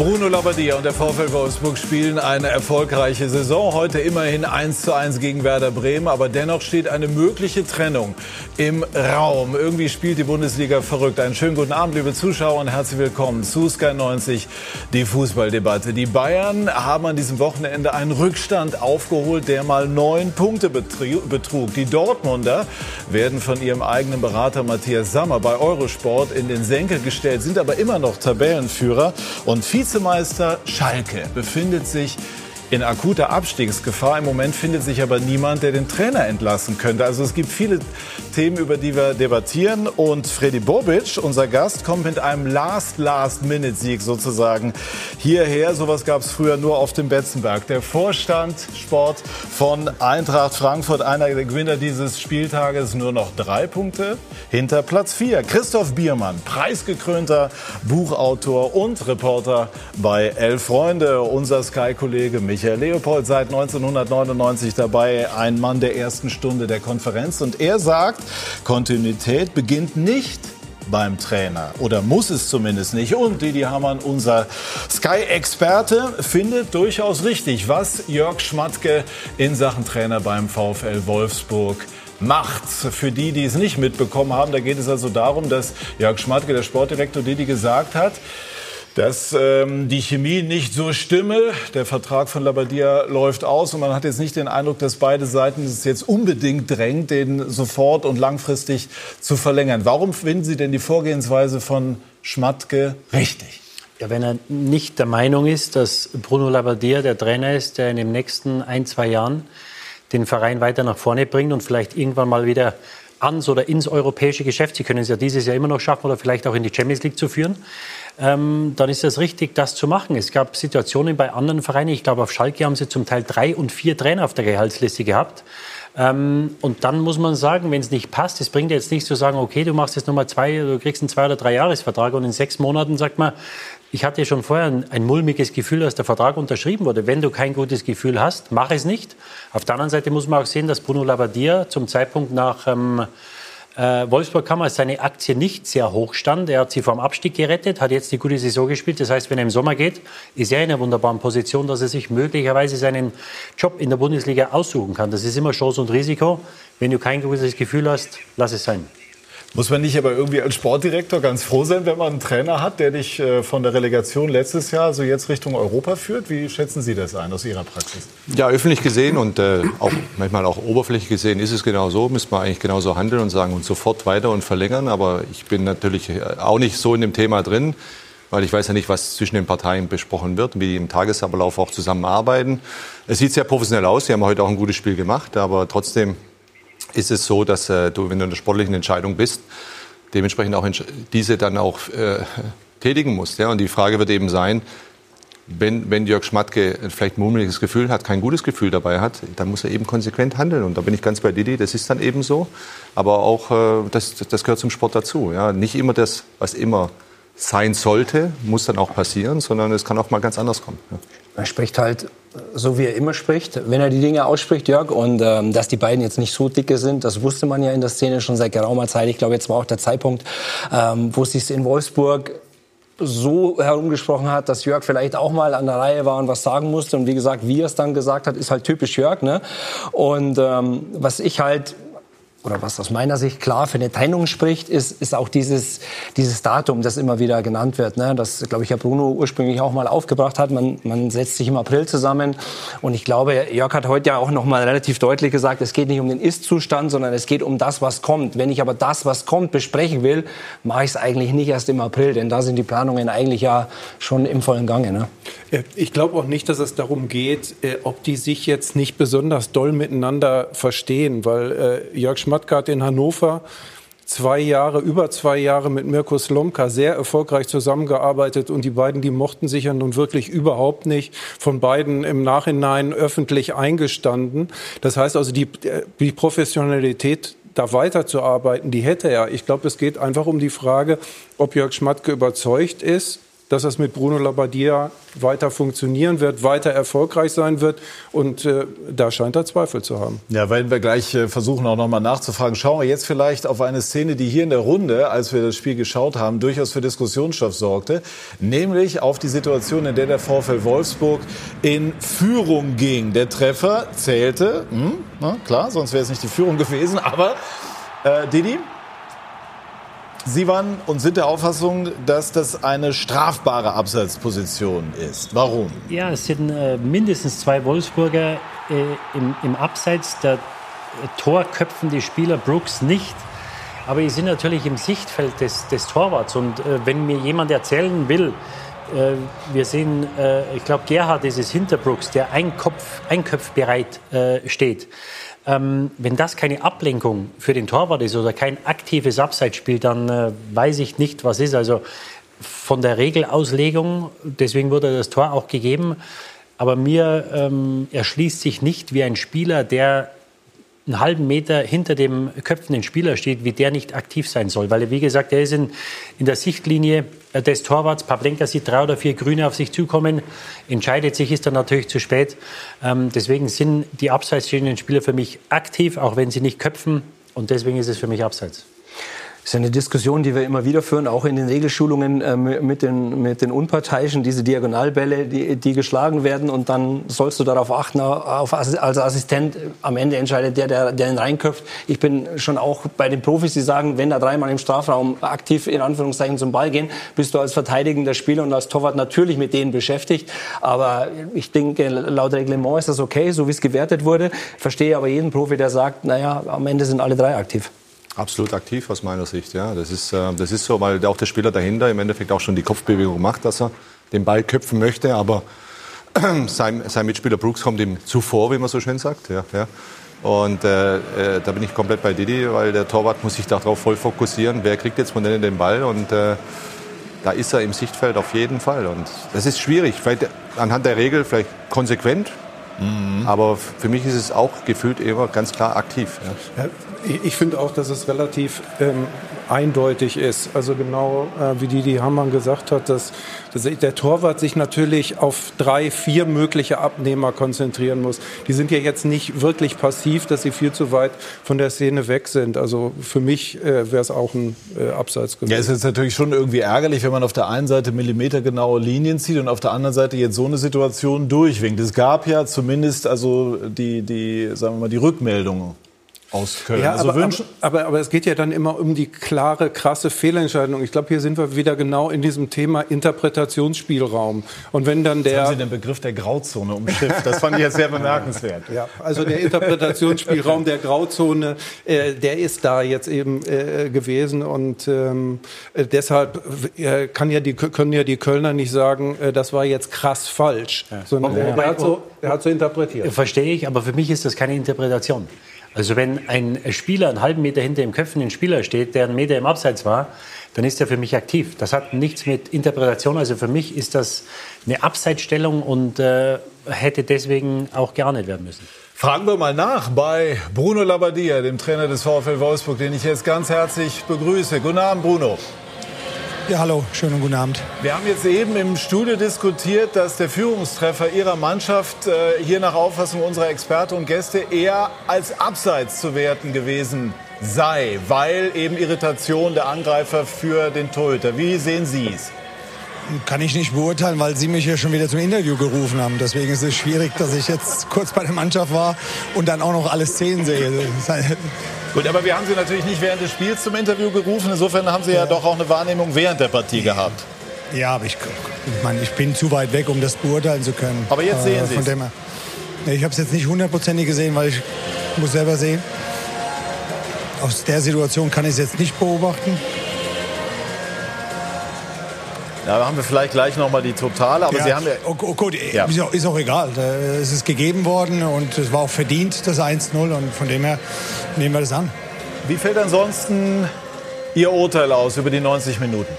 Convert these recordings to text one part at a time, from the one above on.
Bruno Labbadia und der VfL Wolfsburg spielen eine erfolgreiche Saison. Heute immerhin 1 zu 1 gegen Werder Bremen, aber dennoch steht eine mögliche Trennung im Raum. Irgendwie spielt die Bundesliga verrückt. Einen schönen guten Abend, liebe Zuschauer, und herzlich willkommen zu Sky 90, die Fußballdebatte. Die Bayern haben an diesem Wochenende einen Rückstand aufgeholt, der mal neun Punkte betrug. Die Dortmunder werden von ihrem eigenen Berater Matthias Sammer bei Eurosport in den Senkel gestellt, sind aber immer noch Tabellenführer und Vize Vizemeister Schalke befindet sich in akuter Abstiegsgefahr. Im Moment findet sich aber niemand, der den Trainer entlassen könnte. Also es gibt viele Themen, über die wir debattieren. Und Freddy Bobic, unser Gast, kommt mit einem Last-Last-Minute-Sieg sozusagen hierher. Sowas gab es früher nur auf dem Betzenberg. Der Vorstand Sport von Eintracht Frankfurt, einer der Gewinner dieses Spieltages, nur noch drei Punkte hinter Platz vier. Christoph Biermann, preisgekrönter Buchautor und Reporter bei Elf Freunde. Unser Sky-Kollege Michael Michael Leopold seit 1999 dabei, ein Mann der ersten Stunde der Konferenz. Und er sagt, Kontinuität beginnt nicht beim Trainer oder muss es zumindest nicht. Und Didi Hamann, unser Sky-Experte, findet durchaus richtig, was Jörg Schmatke in Sachen Trainer beim VfL Wolfsburg macht. Für die, die es nicht mitbekommen haben, da geht es also darum, dass Jörg Schmatke, der Sportdirektor Didi, gesagt hat, dass ähm, die Chemie nicht so stimme. Der Vertrag von Labadia läuft aus und man hat jetzt nicht den Eindruck, dass beide Seiten es jetzt unbedingt drängt, den sofort und langfristig zu verlängern. Warum finden Sie denn die Vorgehensweise von Schmatke richtig? Ja, wenn er nicht der Meinung ist, dass Bruno Labbadia der Trainer ist, der in den nächsten ein, zwei Jahren den Verein weiter nach vorne bringt und vielleicht irgendwann mal wieder ans oder ins europäische Geschäft, Sie können es ja dieses Jahr immer noch schaffen oder vielleicht auch in die Champions League zu führen, ähm, dann ist es richtig, das zu machen. Es gab Situationen bei anderen Vereinen, ich glaube auf Schalke haben sie zum Teil drei und vier Trainer auf der Gehaltsliste gehabt. Ähm, und dann muss man sagen, wenn es nicht passt, es bringt jetzt nicht zu sagen, okay, du machst jetzt nochmal zwei, du kriegst einen zwei oder drei Jahresvertrag und in sechs Monaten sagt man, ich hatte schon vorher ein, ein, mulmiges Gefühl, dass der Vertrag unterschrieben wurde. Wenn du kein gutes Gefühl hast, mach es nicht. Auf der anderen Seite muss man auch sehen, dass Bruno Labbadia zum Zeitpunkt nach ähm, äh, Wolfsburg kam, als seine Aktie nicht sehr hoch stand. Er hat sie vom Abstieg gerettet, hat jetzt die gute Saison gespielt. Das heißt, wenn er im Sommer geht, ist er in einer wunderbaren Position, dass er sich möglicherweise seinen Job in der Bundesliga aussuchen kann. Das ist immer Chance und Risiko. Wenn du kein gutes Gefühl hast, lass es sein. Muss man nicht aber irgendwie als Sportdirektor ganz froh sein, wenn man einen Trainer hat, der dich äh, von der Relegation letztes Jahr so jetzt Richtung Europa führt? Wie schätzen Sie das ein aus Ihrer Praxis? Ja, öffentlich gesehen und äh, auch manchmal auch oberflächlich gesehen ist es genau so. Müsste man eigentlich genauso handeln und sagen und sofort weiter und verlängern. Aber ich bin natürlich äh, auch nicht so in dem Thema drin, weil ich weiß ja nicht, was zwischen den Parteien besprochen wird, wie die im Tagesablauf auch zusammenarbeiten. Es sieht sehr professionell aus. Sie haben heute auch ein gutes Spiel gemacht, aber trotzdem ist es so, dass äh, du, wenn du in der sportlichen Entscheidung bist, dementsprechend auch diese dann auch äh, tätigen musst. Ja? Und die Frage wird eben sein, wenn, wenn Jörg Schmatke vielleicht ein mummeliges Gefühl hat, kein gutes Gefühl dabei hat, dann muss er eben konsequent handeln. Und da bin ich ganz bei Didi, das ist dann eben so. Aber auch, äh, das, das gehört zum Sport dazu. Ja? Nicht immer das, was immer sein sollte, muss dann auch passieren, sondern es kann auch mal ganz anders kommen. Ja. Er spricht halt so, wie er immer spricht, wenn er die Dinge ausspricht, Jörg. Und ähm, dass die beiden jetzt nicht so dicke sind, das wusste man ja in der Szene schon seit geraumer Zeit. Ich glaube, jetzt war auch der Zeitpunkt, ähm, wo es sich in Wolfsburg so herumgesprochen hat, dass Jörg vielleicht auch mal an der Reihe war und was sagen musste. Und wie gesagt, wie er es dann gesagt hat, ist halt typisch Jörg. Ne? Und ähm, was ich halt oder was aus meiner Sicht klar für eine Trennung spricht, ist, ist auch dieses, dieses Datum, das immer wieder genannt wird. Ne? Das, glaube ich, Herr Bruno ursprünglich auch mal aufgebracht hat. Man, man setzt sich im April zusammen. Und ich glaube, Jörg hat heute ja auch noch mal relativ deutlich gesagt, es geht nicht um den Ist-Zustand, sondern es geht um das, was kommt. Wenn ich aber das, was kommt, besprechen will, mache ich es eigentlich nicht erst im April, denn da sind die Planungen eigentlich ja schon im vollen Gange. Ne? Ich glaube auch nicht, dass es darum geht, äh, ob die sich jetzt nicht besonders doll miteinander verstehen, weil äh, Jörg Schmatke hat in Hannover zwei Jahre, über zwei Jahre mit Mirko Slomka sehr erfolgreich zusammengearbeitet und die beiden, die mochten sich ja nun wirklich überhaupt nicht von beiden im Nachhinein öffentlich eingestanden. Das heißt also, die, die Professionalität da weiterzuarbeiten, die hätte er. Ich glaube, es geht einfach um die Frage, ob Jörg Schmatke überzeugt ist, dass das mit Bruno Labbadia weiter funktionieren wird, weiter erfolgreich sein wird. Und äh, da scheint er Zweifel zu haben. Ja, werden wir gleich äh, versuchen, auch nochmal nachzufragen. Schauen wir jetzt vielleicht auf eine Szene, die hier in der Runde, als wir das Spiel geschaut haben, durchaus für Diskussionsstoff sorgte. Nämlich auf die Situation, in der der VfL Wolfsburg in Führung ging. Der Treffer zählte, hm, na, klar, sonst wäre es nicht die Führung gewesen. Aber, äh, Didi, Sie waren und sind der Auffassung, dass das eine strafbare Abseitsposition ist. Warum? Ja, es sind äh, mindestens zwei Wolfsburger äh, im, im, Abseits. Der äh, Tor köpfen die Spieler Brooks nicht. Aber die sind natürlich im Sichtfeld des, des Torwarts. Und äh, wenn mir jemand erzählen will, äh, wir sehen, äh, ich glaube, Gerhard ist es hinter Brooks, der ein Kopf, einköpfbereit steht ähm, wenn das keine Ablenkung für den Torwart ist oder kein aktives Abseitsspiel, dann äh, weiß ich nicht, was ist. Also von der Regelauslegung, deswegen wurde das Tor auch gegeben. Aber mir ähm, erschließt sich nicht, wie ein Spieler, der einen halben Meter hinter dem köpfenden Spieler steht, wie der nicht aktiv sein soll. Weil, wie gesagt, er ist in, in der Sichtlinie des Torwarts. Pavlenka sieht drei oder vier Grüne auf sich zukommen, entscheidet sich, ist dann natürlich zu spät. Ähm, deswegen sind die abseits stehenden Spieler für mich aktiv, auch wenn sie nicht köpfen. Und deswegen ist es für mich abseits. Ist eine Diskussion, die wir immer wieder führen, auch in den Regelschulungen äh, mit, den, mit den Unparteiischen, diese Diagonalbälle, die, die geschlagen werden und dann sollst du darauf achten, auf, als Assistent, am Ende entscheidet der, der, der ihn reinköpft. Ich bin schon auch bei den Profis, die sagen, wenn da dreimal im Strafraum aktiv in Anführungszeichen zum Ball gehen, bist du als verteidigender Spieler und als Torwart natürlich mit denen beschäftigt. Aber ich denke, laut Reglement ist das okay, so wie es gewertet wurde. Verstehe aber jeden Profi, der sagt, naja, am Ende sind alle drei aktiv. Absolut aktiv aus meiner Sicht, ja. Das ist, äh, das ist so, weil auch der Spieler dahinter im Endeffekt auch schon die Kopfbewegung macht, dass er den Ball köpfen möchte, aber sein, sein Mitspieler Brooks kommt ihm zuvor, wie man so schön sagt. Ja, ja. Und äh, äh, da bin ich komplett bei Didi, weil der Torwart muss sich darauf voll fokussieren, wer kriegt jetzt von denen den Ball und äh, da ist er im Sichtfeld auf jeden Fall. Und das ist schwierig, vielleicht anhand der Regel vielleicht konsequent, mhm. aber für mich ist es auch gefühlt immer ganz klar aktiv. Ja. Ja, ich finde auch, dass es relativ ähm, eindeutig ist. Also genau äh, wie Didi Hamann gesagt hat, dass, dass der Torwart sich natürlich auf drei, vier mögliche Abnehmer konzentrieren muss. Die sind ja jetzt nicht wirklich passiv, dass sie viel zu weit von der Szene weg sind. Also für mich äh, wäre es auch ein äh, Abseits gewesen. Ja, es ist natürlich schon irgendwie ärgerlich, wenn man auf der einen Seite millimetergenaue Linien zieht und auf der anderen Seite jetzt so eine Situation durchwinkt. Es gab ja zumindest also die, die, sagen wir mal, die Rückmeldungen aus Köln. Ja, also aber, aber, aber, aber, es geht ja dann immer um die klare, krasse Fehlentscheidung. Ich glaube, hier sind wir wieder genau in diesem Thema Interpretationsspielraum. Und wenn dann der... Jetzt haben Sie den Begriff der Grauzone umschifft. Das fand ich jetzt sehr bemerkenswert. Ja, also der Interpretationsspielraum der Grauzone, äh, der ist da jetzt eben äh, gewesen. Und ähm, äh, deshalb äh, kann ja die, können ja die Kölner nicht sagen, äh, das war jetzt krass falsch. Ja. Sondern ja. er, hat so, er hat so interpretiert. Verstehe ich, aber für mich ist das keine Interpretation. Also wenn ein Spieler einen halben Meter hinter dem köpfenden Spieler steht, der einen Meter im Abseits war, dann ist er für mich aktiv. Das hat nichts mit Interpretation. Also für mich ist das eine Abseitsstellung und äh, hätte deswegen auch geahndet werden müssen. Fragen wir mal nach bei Bruno Labbadia, dem Trainer des VfL Wolfsburg, den ich jetzt ganz herzlich begrüße. Guten Abend, Bruno. Ja, hallo, schönen guten Abend. Wir haben jetzt eben im Studio diskutiert, dass der Führungstreffer Ihrer Mannschaft äh, hier nach Auffassung unserer Experten und Gäste eher als Abseits zu werten gewesen sei, weil eben Irritation der Angreifer für den Torhüter. Wie sehen Sie es? Kann ich nicht beurteilen, weil Sie mich ja schon wieder zum Interview gerufen haben. Deswegen ist es schwierig, dass ich jetzt kurz bei der Mannschaft war und dann auch noch alle Szenen sehe. Gut, aber wir haben Sie natürlich nicht während des Spiels zum Interview gerufen. Insofern haben Sie ja, ja doch auch eine Wahrnehmung während der Partie gehabt. Ja, aber ich, ich, meine, ich bin zu weit weg, um das beurteilen zu können. Aber jetzt sehen Sie es. Ich habe es jetzt nicht hundertprozentig gesehen, weil ich muss selber sehen. Aus der Situation kann ich es jetzt nicht beobachten. Da haben wir vielleicht gleich noch mal die Totale. Aber ja, Sie haben ja, oh, oh gut, ja. Ist, auch, ist, auch, egal. Es ist gegeben worden und es war auch verdient, das 1-0. Und von dem her nehmen wir das an. Wie fällt ansonsten Ihr Urteil aus über die 90 Minuten?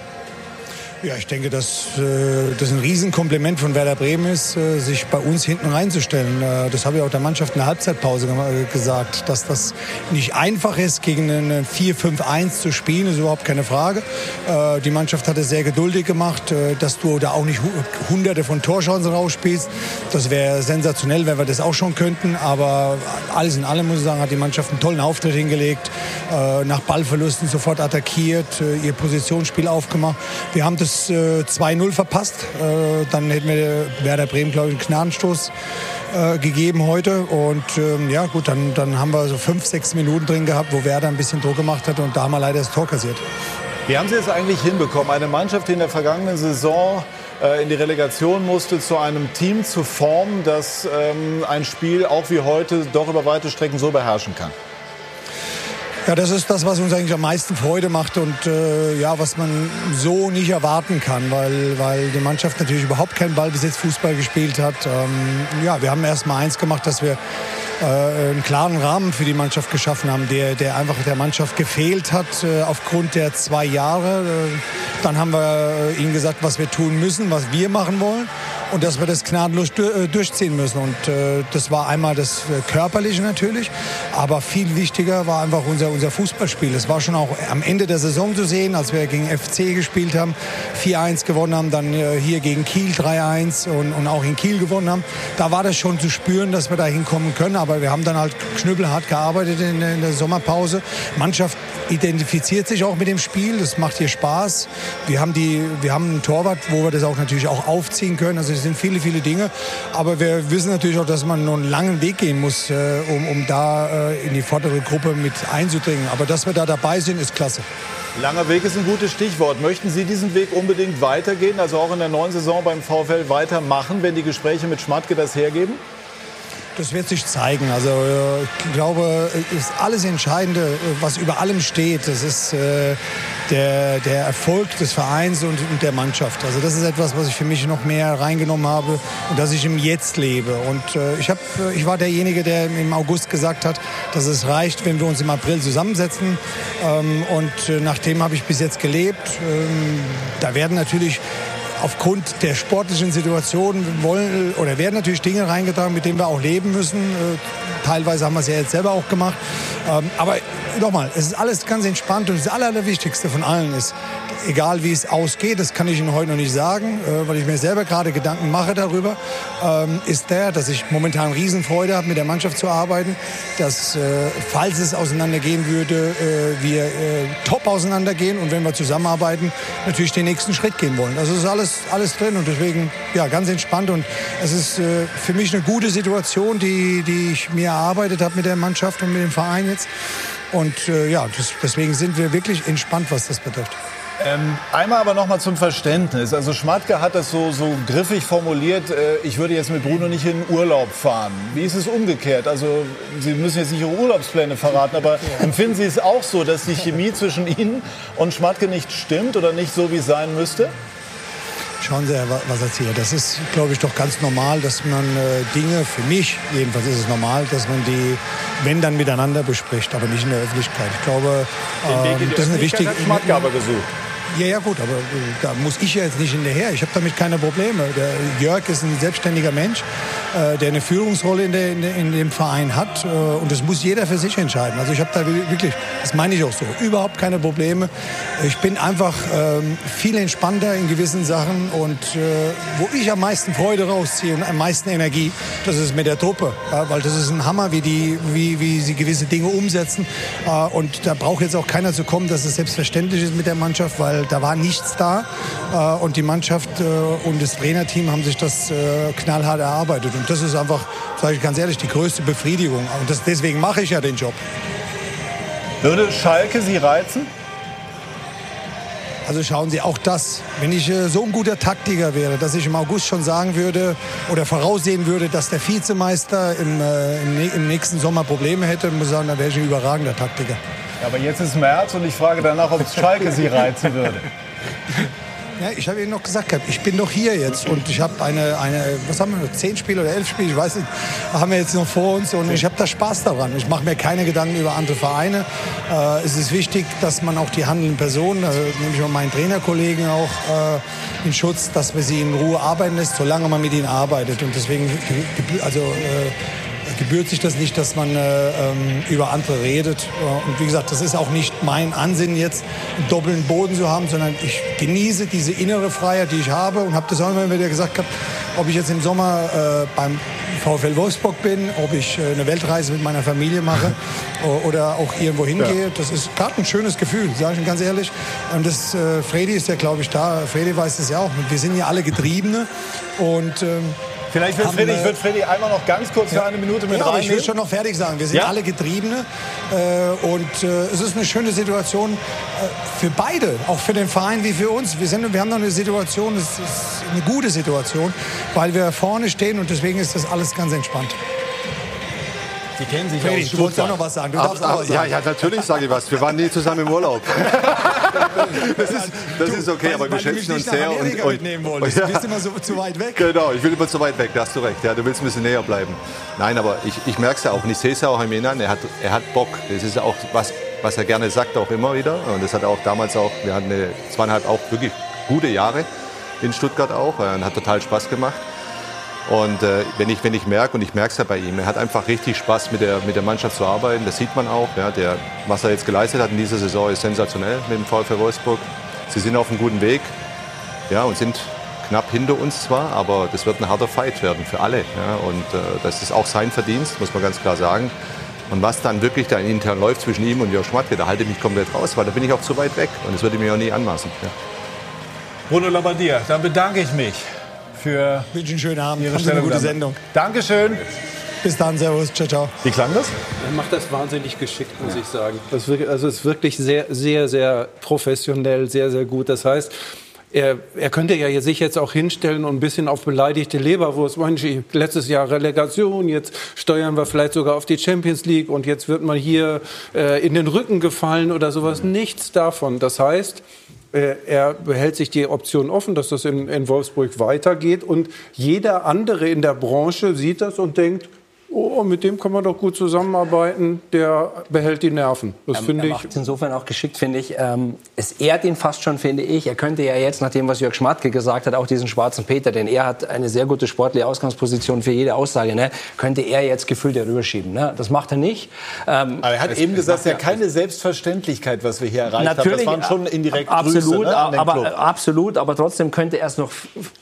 Ja, ich denke, dass äh, das ein Riesenkompliment von Werder Bremen ist, äh, sich bei uns hinten reinzustellen. Äh, das habe ich auch der Mannschaft in der Halbzeitpause äh, gesagt, dass das nicht einfach ist, gegen einen 4-5-1 zu spielen, ist überhaupt keine Frage. Äh, die Mannschaft hat es sehr geduldig gemacht, äh, dass du da auch nicht hu hunderte von Torchancen rausspielst. Das wäre sensationell, wenn wir das auch schon könnten. Aber alles in allem, muss ich sagen, hat die Mannschaft einen tollen Auftritt hingelegt. nach Ballverlusten sofort attackiert, ihr Positionsspiel aufgemacht. Wir haben das das äh, 2-0 verpasst. Äh, dann hätten wir Werder Bremen, glaube ich, einen Gnadenstoß äh, gegeben heute. Und ähm, ja, gut, dann, dann haben wir so fünf, sechs Minuten drin gehabt, wo Werder ein bisschen Druck gemacht hat und da haben wir leider das Tor kassiert. Wie haben Sie es eigentlich hinbekommen? Eine Mannschaft, die in der vergangenen Saison äh, in die Relegation musste, zu einem Team zu formen, das ähm, ein Spiel auch wie heute doch über weite Strecken so beherrschen kann? Ja, das ist das, was uns eigentlich am meisten Freude macht und äh, ja, was man so nicht erwarten kann, weil, weil die Mannschaft natürlich überhaupt keinen Ballbesitz Fußball gespielt hat. Ähm, ja, wir haben erst mal eins gemacht, dass wir äh, einen klaren Rahmen für die Mannschaft geschaffen haben, der, der einfach der Mannschaft gefehlt hat äh, aufgrund der zwei Jahre. Äh, dann haben wir ihnen gesagt, was wir tun müssen, was wir machen wollen und dass wir das gnadenlos äh, durchziehen müssen. Und äh, das war einmal das äh, Körperliche natürlich, aber viel wichtiger war einfach unser, unser Fußballspiel. Es war schon auch am Ende der Saison zu sehen, als wir gegen FC gespielt haben, 4-1 gewonnen haben, dann hier gegen Kiel 3-1 und, und auch in Kiel gewonnen haben. Da war das schon zu spüren, dass wir da hinkommen können, aber wir haben dann halt knüppelhart gearbeitet in, in der Sommerpause. Mannschaft identifiziert sich auch mit dem Spiel, das macht hier Spaß. Wir haben, die, wir haben einen Torwart, wo wir das auch natürlich auch aufziehen können. Also es sind viele, viele Dinge. Aber wir wissen natürlich auch, dass man noch einen langen Weg gehen muss, äh, um, um da äh, in die vordere Gruppe mit einzudringen. Aber dass wir da dabei sind, ist klasse. Langer Weg ist ein gutes Stichwort. Möchten Sie diesen Weg unbedingt weitergehen, also auch in der neuen Saison beim VfL weitermachen, wenn die Gespräche mit Schmatke das hergeben? Das wird sich zeigen. Also äh, ich glaube, ist alles Entscheidende, was über allem steht. Das ist äh, der, der Erfolg des Vereins und, und, der Mannschaft. Also das ist etwas, was ich für mich noch mehr reingenommen habe und dass ich im Jetzt lebe. Und äh, ich, hab, ich war derjenige, der im August gesagt hat, dass es reicht, wenn wir uns im April zusammensetzen. Ähm, und äh, nach dem habe ich bis jetzt gelebt. Ähm, da werden natürlich aufgrund der sportlichen Situation wollen oder werden natürlich Dinge reingetragen, mit denen wir auch leben müssen. Äh, teilweise haben wir es ja jetzt selber auch gemacht. Ähm, aber nochmal, es ist alles ganz entspannt und das Allerwichtigste von allen ist, egal wie es ausgeht, das kann ich Ihnen heute noch nicht sagen, äh, weil ich mir selber gerade Gedanken mache darüber, ähm, ist der, dass ich momentan Riesenfreude habe, mit der Mannschaft zu arbeiten, dass, äh, falls es auseinandergehen würde, äh, wir top auseinandergehen und wenn wir zusammenarbeiten, natürlich den nächsten Schritt gehen wollen. Also ist alles, alles drin und deswegen ja, ganz entspannt und es ist für mich eine gute Situation, die, die ich mir erarbeitet habe mit der Mannschaft und mit dem Verein jetzt. Und äh, ja, das, deswegen sind wir wirklich entspannt, was das betrifft. Ähm, einmal aber noch mal zum Verständnis. Also Schmatke hat das so, so griffig formuliert, äh, ich würde jetzt mit Bruno nicht in Urlaub fahren. Wie ist es umgekehrt? Also Sie müssen jetzt nicht Ihre Urlaubspläne verraten, aber ja. empfinden Sie es auch so, dass die Chemie zwischen Ihnen und Schmatke nicht stimmt oder nicht so, wie es sein müsste? Schauen Sie, was erzählt. Das ist, glaube ich, doch ganz normal, dass man äh, Dinge, für mich jedenfalls ist es normal, dass man die, wenn dann miteinander bespricht, aber nicht in der Öffentlichkeit. Ich glaube, ähm, das ist eine wichtige. Hat Schmatke aber gesucht. Ja, ja, gut, aber äh, da muss ich ja jetzt nicht hinterher. Ich habe damit keine Probleme. Der Jörg ist ein selbstständiger Mensch, äh, der eine Führungsrolle in, der, in, in, dem Verein hat. Äh, und das muss jeder für sich entscheiden. Also ich habe da wirklich, das meine ich auch so, überhaupt keine Probleme. Ich bin einfach ähm, viel entspannter in gewissen Sachen. Und äh, wo ich am meisten Freude rausziehe und am meisten Energie, das ist mit der Truppe. Ja, weil das ist ein Hammer, wie, die, wie, wie sie gewisse Dinge umsetzen. Äh, und da braucht jetzt auch keiner zu kommen, dass es selbstverständlich ist mit der Mannschaft, weil da war nichts da. Äh, und die Mannschaft äh, und das Trainerteam haben sich das äh, knallhart erarbeitet. Und das ist einfach, sage ich ganz ehrlich, die größte Befriedigung. Und das, deswegen mache ich ja den Job. Würde Schalke Sie reizen? Also schauen Sie, auch das, wenn ich äh, so ein guter Taktiker wäre, dass ich im August schon sagen würde oder voraussehen würde, dass der Vizemeister im, äh, im, im nächsten Sommer Probleme hätte, muss ich sagen, dann wäre ich ein überragender Taktiker. Ja, aber jetzt ist März und ich frage danach, ob es Schalke Sie reizen würde. Ja, ich habe Ihnen noch gesagt, ich bin doch hier jetzt und ich habe eine, eine, was haben wir, zehn Spiele oder elf Spiele, ich weiß nicht, haben wir jetzt noch vor uns und ich habe da Spaß daran. Ich mache mir keine Gedanken über andere Vereine. Äh, es ist wichtig, dass man auch die handelnden Personen, also nehme ich mal meinen Trainerkollegen auch äh, in Schutz, dass man sie in Ruhe arbeiten lässt, solange man mit ihnen arbeitet. Und deswegen, also äh, gebührt sich das nicht, dass man äh, ähm, über andere redet. Und wie gesagt, das ist auch nicht mein Ansinnen jetzt, einen doppelten Boden zu haben, sondern ich genieße diese innere Freiheit, die ich habe und habe das auch immer wieder gesagt gehabt, ob ich jetzt im Sommer äh, beim VfL Wolfsburg bin, ob ich äh, eine Weltreise mit meiner Familie mache oder auch irgendwo hingehe. Ja. Das ist gerade ein schönes Gefühl, sage ich Ihnen ganz ehrlich. Und das, äh, Fredi ist ja, glaube ich, da. Fredi weiß das ja auch. Wir sind ja alle Getriebene und ähm, Vielleicht wird Freddy, ich würde Freddy einmal noch ganz kurz für eine Minute mit ja, rein. Ich will schon noch fertig sagen. Wir sind ja? alle Getriebene äh, und äh, es ist eine schöne Situation äh, für beide, auch für den Verein wie für uns. Wir, sind, wir haben noch eine Situation, es ist eine gute Situation, weil wir vorne stehen und deswegen ist das alles ganz entspannt. Sie kennen sich Freddy, du wolltest auch noch was sagen. Du darfst auch was sagen. Ja, ja, natürlich sage ich was. Wir waren nie zusammen im Urlaub. das, ist, das ist okay, aber wir schätzen uns sehr. Und, und, mitnehmen wolltest. Ja. Du bist immer so zu weit weg. Genau, ich will immer zu weit weg, da hast du recht. Ja, du willst ein bisschen näher bleiben. Nein, aber ich, ich merke es ja auch und ich sehe es ja auch im Inneren. Er hat, er hat Bock. Das ist auch was, was er gerne sagt, auch immer wieder. Und das hat er auch damals auch, wir hatten eine, zweieinhalb auch wirklich gute Jahre in Stuttgart auch. Und hat total Spaß gemacht. Und äh, wenn ich, wenn ich merke, und ich merke es ja bei ihm, er hat einfach richtig Spaß mit der, mit der Mannschaft zu arbeiten, das sieht man auch. Ja, der, was er jetzt geleistet hat in dieser Saison ist sensationell mit dem VfL Wolfsburg. Sie sind auf einem guten Weg ja, und sind knapp hinter uns zwar, aber das wird ein harter Fight werden für alle. Ja, und äh, das ist auch sein Verdienst, muss man ganz klar sagen. Und was dann wirklich da intern läuft zwischen ihm und Jörg Schmatke, da halte ich mich komplett raus, weil da bin ich auch zu weit weg. Und das würde ich mir auch nie anmaßen. Ja. Bruno Labbadia, dann bedanke ich mich für ich einen schönen Abend. Ihre eine gute Sendung. Dankeschön. Bis dann, Servus, ciao, ciao. Wie klang das? Er macht das wahnsinnig geschickt, muss ja. ich sagen. Das wirklich, also es ist wirklich sehr, sehr, sehr professionell, sehr, sehr gut. Das heißt, er, er könnte ja sich jetzt auch hinstellen und ein bisschen auf beleidigte Leberwurst. Mensch, letztes Jahr Relegation, jetzt steuern wir vielleicht sogar auf die Champions League und jetzt wird man hier äh, in den Rücken gefallen oder sowas. Nichts davon. Das heißt, er behält sich die Option offen, dass das in, in Wolfsburg weitergeht. Und jeder andere in der Branche sieht das und denkt, oh, mit dem kann man doch gut zusammenarbeiten, der behält die Nerven. Das ähm, finde ich. Macht insofern auch geschickt, finde ich. Ähm, es ehrt ihn fast schon, finde ich. Er könnte ja jetzt, nach dem, was Jörg Schmatke gesagt hat, auch diesen schwarzen Peter, denn er hat eine sehr gute sportliche Ausgangsposition für jede Aussage, ne, könnte er jetzt gefühlt rüberschieben. Ne? Das macht er nicht. Ähm, Aber er hat eben gesagt, es ist ja keine Selbstverständlichkeit, was wir hier erreicht natürlich, haben. Das waren schon indirekt absolut, Grüße, ne, aber, absolut, aber trotzdem könnte er es noch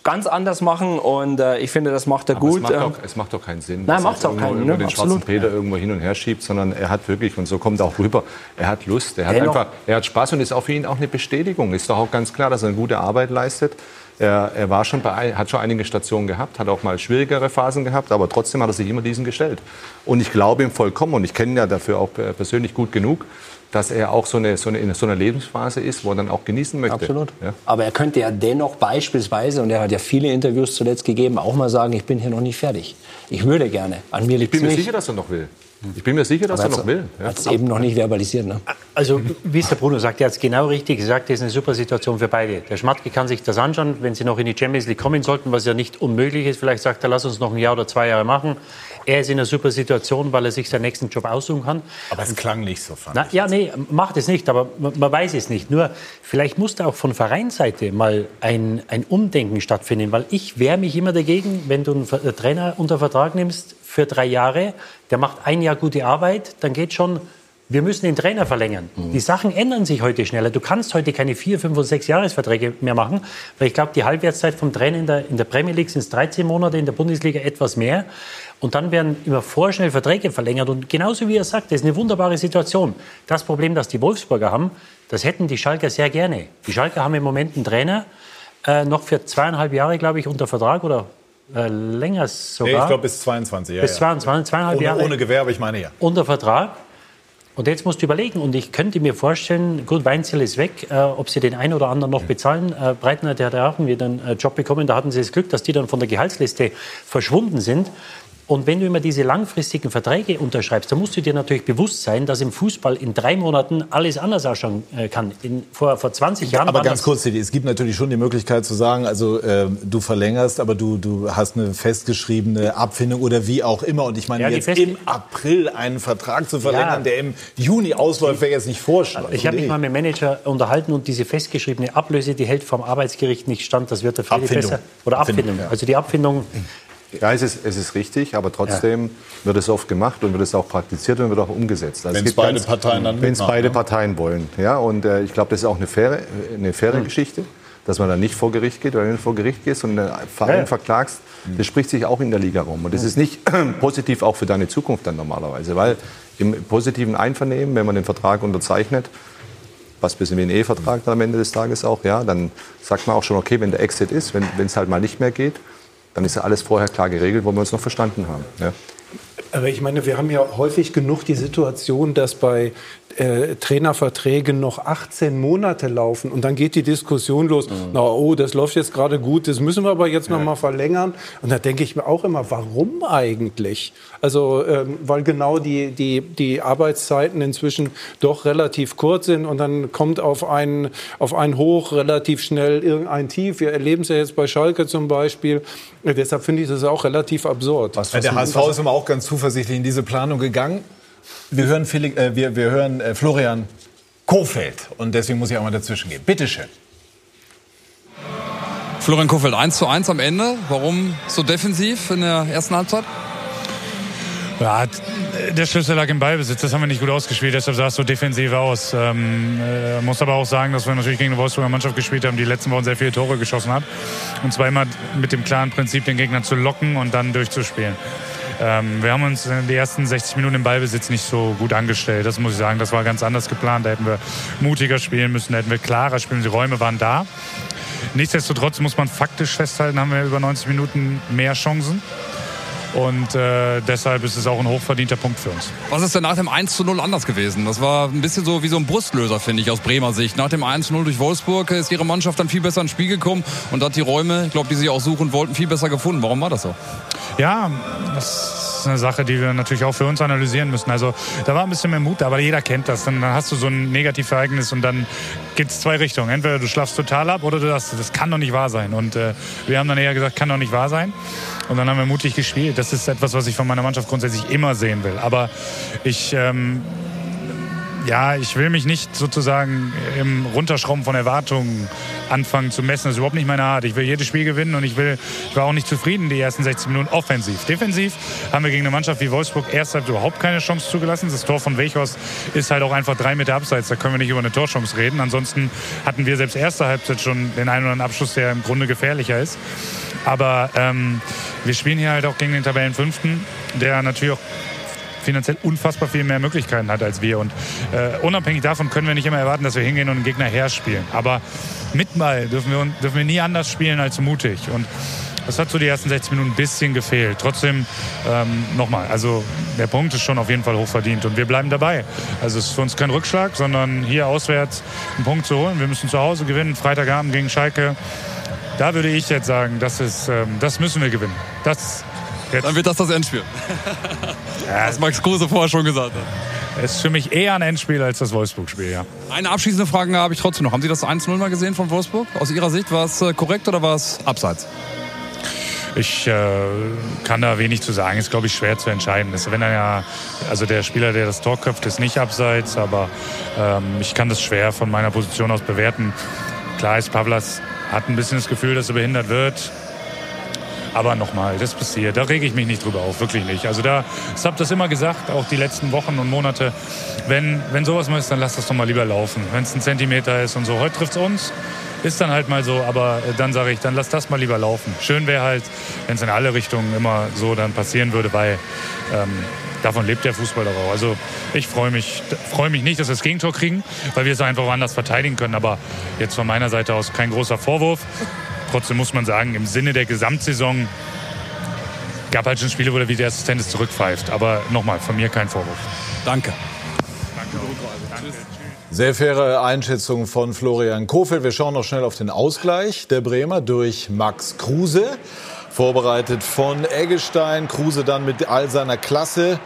ganz anders machen und äh, ich finde, das macht er aber gut. Es macht, doch, es macht doch keinen Sinn. Nein, macht auch keinen, ne? den Absolut. schwarzen Peter irgendwo hin und her schiebt, sondern er hat wirklich, und so kommt er auch rüber, er hat Lust, er hat Dennoch. einfach, er hat Spaß und ist auch für ihn auch eine Bestätigung. Ist doch auch ganz klar, dass er eine gute Arbeit leistet. Er, er war schon bei, hat schon einige Stationen gehabt, hat auch mal schwierigere Phasen gehabt, aber trotzdem hat er sich immer diesen gestellt. Und ich glaube ihm vollkommen, und ich kenne ihn ja dafür auch persönlich gut genug, dass er auch so eine, so eine, in so einer Lebensphase ist, wo er dann auch genießen möchte. Absolut. Ja. Aber er könnte ja dennoch beispielsweise, und er hat ja viele Interviews zuletzt gegeben, auch mal sagen, ich bin hier noch nicht fertig. Ich würde gerne. An mir liegt Ich bin mir sicher, dass er noch will. Ich bin mir sicher, dass er noch will. Ja. Hat es eben noch nicht verbalisiert. Ne? Also, wie es der Bruno sagt, er hat es genau richtig gesagt, das ist eine super Situation für beide. Der Schmatke kann sich das anschauen, wenn sie noch in die Champions League kommen sollten, was ja nicht unmöglich ist. Vielleicht sagt er, lass uns noch ein Jahr oder zwei Jahre machen. Er ist in einer super Situation, weil er sich seinen nächsten Job aussuchen kann. Aber es klang nicht so, fand Na, Ja, nee, macht es nicht, aber man, man, weiß es nicht. Nur, vielleicht muss da auch von Vereinsseite mal ein, ein Umdenken stattfinden, weil ich wehre mich immer dagegen, wenn du einen Trainer unter Vertrag nimmst für drei Jahre, der macht ein Jahr gute Arbeit, dann geht schon wir müssen den Trainer verlängern. Mhm. Die Sachen ändern sich heute schneller. Du kannst heute keine vier, fünf und sechs Jahresverträge mehr machen, weil ich glaube, die Halbwertszeit vom Trainer in der, in der Premier League sind 13 Monate, in der Bundesliga etwas mehr. Und dann werden immer vorschnell Verträge verlängert. Und genauso wie er sagt, das ist eine wunderbare Situation. Das Problem, das die Wolfsburger haben, das hätten die Schalker sehr gerne. Die Schalker haben im Moment einen Trainer, äh, noch für zweieinhalb Jahre, glaube ich, unter Vertrag oder äh, länger sogar. Nee, ich glaube bis 22. Ja, bis 22, zweieinhalb ohne, Jahre. Ohne Gewehr, aber ich meine ja. Unter Vertrag. Und jetzt musst du überlegen, und ich könnte mir vorstellen, gut, Weinzel ist weg, äh, ob sie den einen oder anderen noch bezahlen. Äh, Breitner, der hat ja auch wieder einen äh, Job bekommen, da hatten sie das Glück, dass die dann von der Gehaltsliste verschwunden sind. Und wenn du immer diese langfristigen Verträge unterschreibst, dann musst du dir natürlich bewusst sein, dass im Fußball in drei Monaten alles anders ausschauen äh, kann. In, vor, vor 20 Jahren. Aber ganz kurz, es gibt natürlich schon die Möglichkeit zu sagen, also äh, du verlängerst, aber du, du hast eine festgeschriebene Abfindung oder wie auch immer. Und ich meine, ja, jetzt im April einen Vertrag zu verlängern, ja. der im Juni ausläuft, wäre jetzt nicht vorschlagend. Ich habe mich mal mit dem Manager unterhalten und diese festgeschriebene Ablöse, die hält vom Arbeitsgericht nicht stand. Das wird der Feli besser. Oder Abfindung. Abfindung. Ja. Also die Abfindung ja, es ist, es ist richtig, aber trotzdem ja. wird es oft gemacht und wird es auch praktiziert und wird auch umgesetzt. Also wenn es beide ganz, Parteien dann Wenn es beide Parteien wollen. Ja, und äh, ich glaube, das ist auch eine faire, eine faire mhm. Geschichte, dass man dann nicht vor Gericht geht. Weil wenn du vor Gericht gehst und einen Verein ja. verklagst, mhm. das spricht sich auch in der Liga rum. Und das ist nicht positiv auch für deine Zukunft dann normalerweise. Weil im positiven Einvernehmen, wenn man den Vertrag unterzeichnet, was bisschen wie ein Ehevertrag am Ende des Tages auch, ja, dann sagt man auch schon, okay, wenn der Exit ist, wenn es halt mal nicht mehr geht, dann ist ja alles vorher klar geregelt, wo wir uns noch verstanden haben. Ja. Aber ich meine, wir haben ja häufig genug die Situation, dass bei äh, Trainerverträgen noch 18 Monate laufen und dann geht die Diskussion los, mhm. na oh, das läuft jetzt gerade gut, das müssen wir aber jetzt noch mal verlängern. Und da denke ich mir auch immer, warum eigentlich? Also, ähm, weil genau die, die, die Arbeitszeiten inzwischen doch relativ kurz sind und dann kommt auf ein, auf ein Hoch relativ schnell irgendein Tief. Wir erleben es ja jetzt bei Schalke zum Beispiel. Deshalb finde ich das auch relativ absurd. Was, was der HSV ist immer auch ganz zuversichtlich in diese Planung gegangen. Wir hören, Felix, äh, wir, wir hören äh, Florian Kofeld und deswegen muss ich auch mal dazwischen gehen. Bitte schön. Florian Kofeld 1 zu 1 am Ende. Warum so defensiv in der ersten Halbzeit? Ja, der Schlüssel lag im Ballbesitz. Das haben wir nicht gut ausgespielt, deshalb sah es so defensiv aus. Ähm, äh, muss aber auch sagen, dass wir natürlich gegen eine Wolfsburger Mannschaft gespielt haben, die letzten Wochen sehr viele Tore geschossen hat. Und zwar immer mit dem klaren Prinzip, den Gegner zu locken und dann durchzuspielen. Ähm, wir haben uns in den ersten 60 Minuten im Ballbesitz nicht so gut angestellt. Das muss ich sagen. Das war ganz anders geplant. Da hätten wir mutiger spielen müssen, da hätten wir klarer spielen. Die Räume waren da. Nichtsdestotrotz muss man faktisch festhalten, haben wir über 90 Minuten mehr Chancen. Und äh, deshalb ist es auch ein hochverdienter Punkt für uns. Was ist denn nach dem 1 zu 0 anders gewesen? Das war ein bisschen so wie so ein Brustlöser, finde ich, aus Bremer Sicht. Nach dem 1 zu 0 durch Wolfsburg ist ihre Mannschaft dann viel besser ins Spiel gekommen und hat die Räume, ich glaube, die sie auch suchen wollten, viel besser gefunden. Warum war das so? Ja, das ist eine Sache, die wir natürlich auch für uns analysieren müssen. Also da war ein bisschen mehr Mut, aber jeder kennt das. Dann hast du so ein Negativereignis und dann geht es zwei Richtungen. Entweder du schlafst total ab oder du sagst, das kann doch nicht wahr sein. Und äh, wir haben dann eher gesagt, kann doch nicht wahr sein. Und dann haben wir mutig gespielt. Das ist etwas, was ich von meiner Mannschaft grundsätzlich immer sehen will. Aber ich ähm, ja, ich will mich nicht sozusagen im Runterschrauben von Erwartungen anfangen zu messen. Das ist überhaupt nicht meine Art. Ich will jedes Spiel gewinnen und ich, will, ich war auch nicht zufrieden die ersten 16 Minuten offensiv. Defensiv haben wir gegen eine Mannschaft wie Wolfsburg erst halt überhaupt keine Chance zugelassen. Das Tor von Welchhorst ist halt auch einfach drei Meter abseits. Da können wir nicht über eine Torchance reden. Ansonsten hatten wir selbst erste Halbzeit schon den einen oder anderen Abschluss, der im Grunde gefährlicher ist. Aber ähm, wir spielen hier halt auch gegen den Tabellenfünften, der natürlich auch finanziell unfassbar viel mehr Möglichkeiten hat als wir. Und äh, unabhängig davon können wir nicht immer erwarten, dass wir hingehen und einen Gegner herspielen. Aber mit Ball dürfen wir, dürfen wir nie anders spielen als mutig. Und das hat so die ersten 60 Minuten ein bisschen gefehlt. Trotzdem ähm, nochmal, also der Punkt ist schon auf jeden Fall hochverdient und wir bleiben dabei. Also es ist für uns kein Rückschlag, sondern hier auswärts einen Punkt zu holen. Wir müssen zu Hause gewinnen, Freitagabend gegen Schalke. Da würde ich jetzt sagen, das, ist, ähm, das müssen wir gewinnen. Das Jetzt. Dann wird das das Endspiel. ja, Was Max Kruse vorher schon gesagt hat. Es ist für mich eher ein Endspiel als das Wolfsburg-Spiel, ja. Eine abschließende Frage habe ich trotzdem noch. Haben Sie das 1-0 mal gesehen von Wolfsburg? Aus Ihrer Sicht war es äh, korrekt oder war es abseits? Ich äh, kann da wenig zu sagen. Ist, glaube ich, schwer zu entscheiden. Ist, wenn er ja, also der Spieler, der das Tor köpft, ist nicht abseits, aber ähm, ich kann das schwer von meiner Position aus bewerten. Klar ist, Pavlas hat ein bisschen das Gefühl, dass er behindert wird. Aber nochmal, das passiert. Da rege ich mich nicht drüber auf, wirklich nicht. Also da, ich habe das immer gesagt, auch die letzten Wochen und Monate. Wenn, wenn sowas mal ist, dann lass das doch mal lieber laufen. Wenn es ein Zentimeter ist und so. Heute trifft es uns. Ist dann halt mal so, aber dann sage ich, dann lass das mal lieber laufen. Schön wäre halt, wenn es in alle Richtungen immer so dann passieren würde, weil ähm, davon lebt der Fußball doch auch. Also ich freue mich, freue mich nicht, dass wir das Gegentor kriegen, weil wir es einfach woanders verteidigen können. Aber jetzt von meiner Seite aus kein großer Vorwurf. Trotzdem muss man sagen, im Sinne der Gesamtsaison gab halt schon Spiele, wo der Videoassistent es zurückpfeift. Aber nochmal, von mir kein Vorwurf. Danke. Sehr faire Einschätzung von Florian Kofeld. Wir schauen noch schnell auf den Ausgleich der Bremer durch Max Kruse. Vorbereitet von Eggestein. Kruse dann mit all seiner Klasse.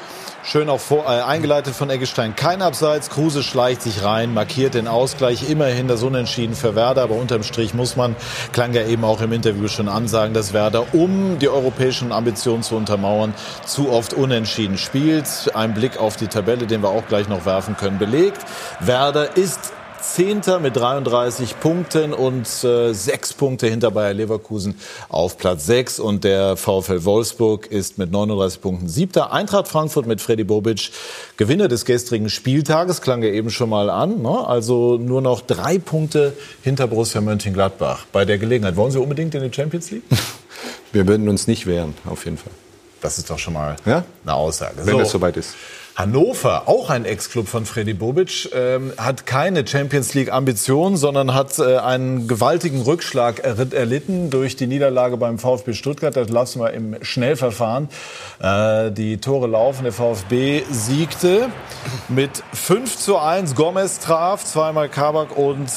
Schön auch vor, äh, eingeleitet von Eggestein. Kein Abseits. Kruse schleicht sich rein, markiert den Ausgleich. Immerhin das Unentschieden für Werder. Aber unterm Strich muss man, klang ja eben auch im Interview schon ansagen, dass Werder, um die europäischen Ambitionen zu untermauern, zu oft unentschieden spielt. Ein Blick auf die Tabelle, den wir auch gleich noch werfen können, belegt. Werder ist Zehnter mit 33 Punkten und äh, sechs Punkte hinter Bayer Leverkusen auf Platz 6. Und der VfL Wolfsburg ist mit 39 Punkten siebter. Eintracht Frankfurt mit Freddy Bobic, Gewinner des gestrigen Spieltages, klang ja eben schon mal an. Ne? Also nur noch drei Punkte hinter Borussia Mönchengladbach. Bei der Gelegenheit, wollen Sie unbedingt in die Champions League? Wir würden uns nicht wehren, auf jeden Fall. Das ist doch schon mal Ja? eine Aussage. Wenn So. es soweit ist. Hannover, auch ein Ex-Club von Freddy Bobic, ähm, hat keine Champions League-Ambition, sondern hat äh, einen gewaltigen Rückschlag erlitten durch die Niederlage beim VfB Stuttgart. Das lassen wir im Schnellverfahren. Äh, die Tore laufen. Der VfB siegte mit 5 zu 1. Gomez traf, zweimal Kabak und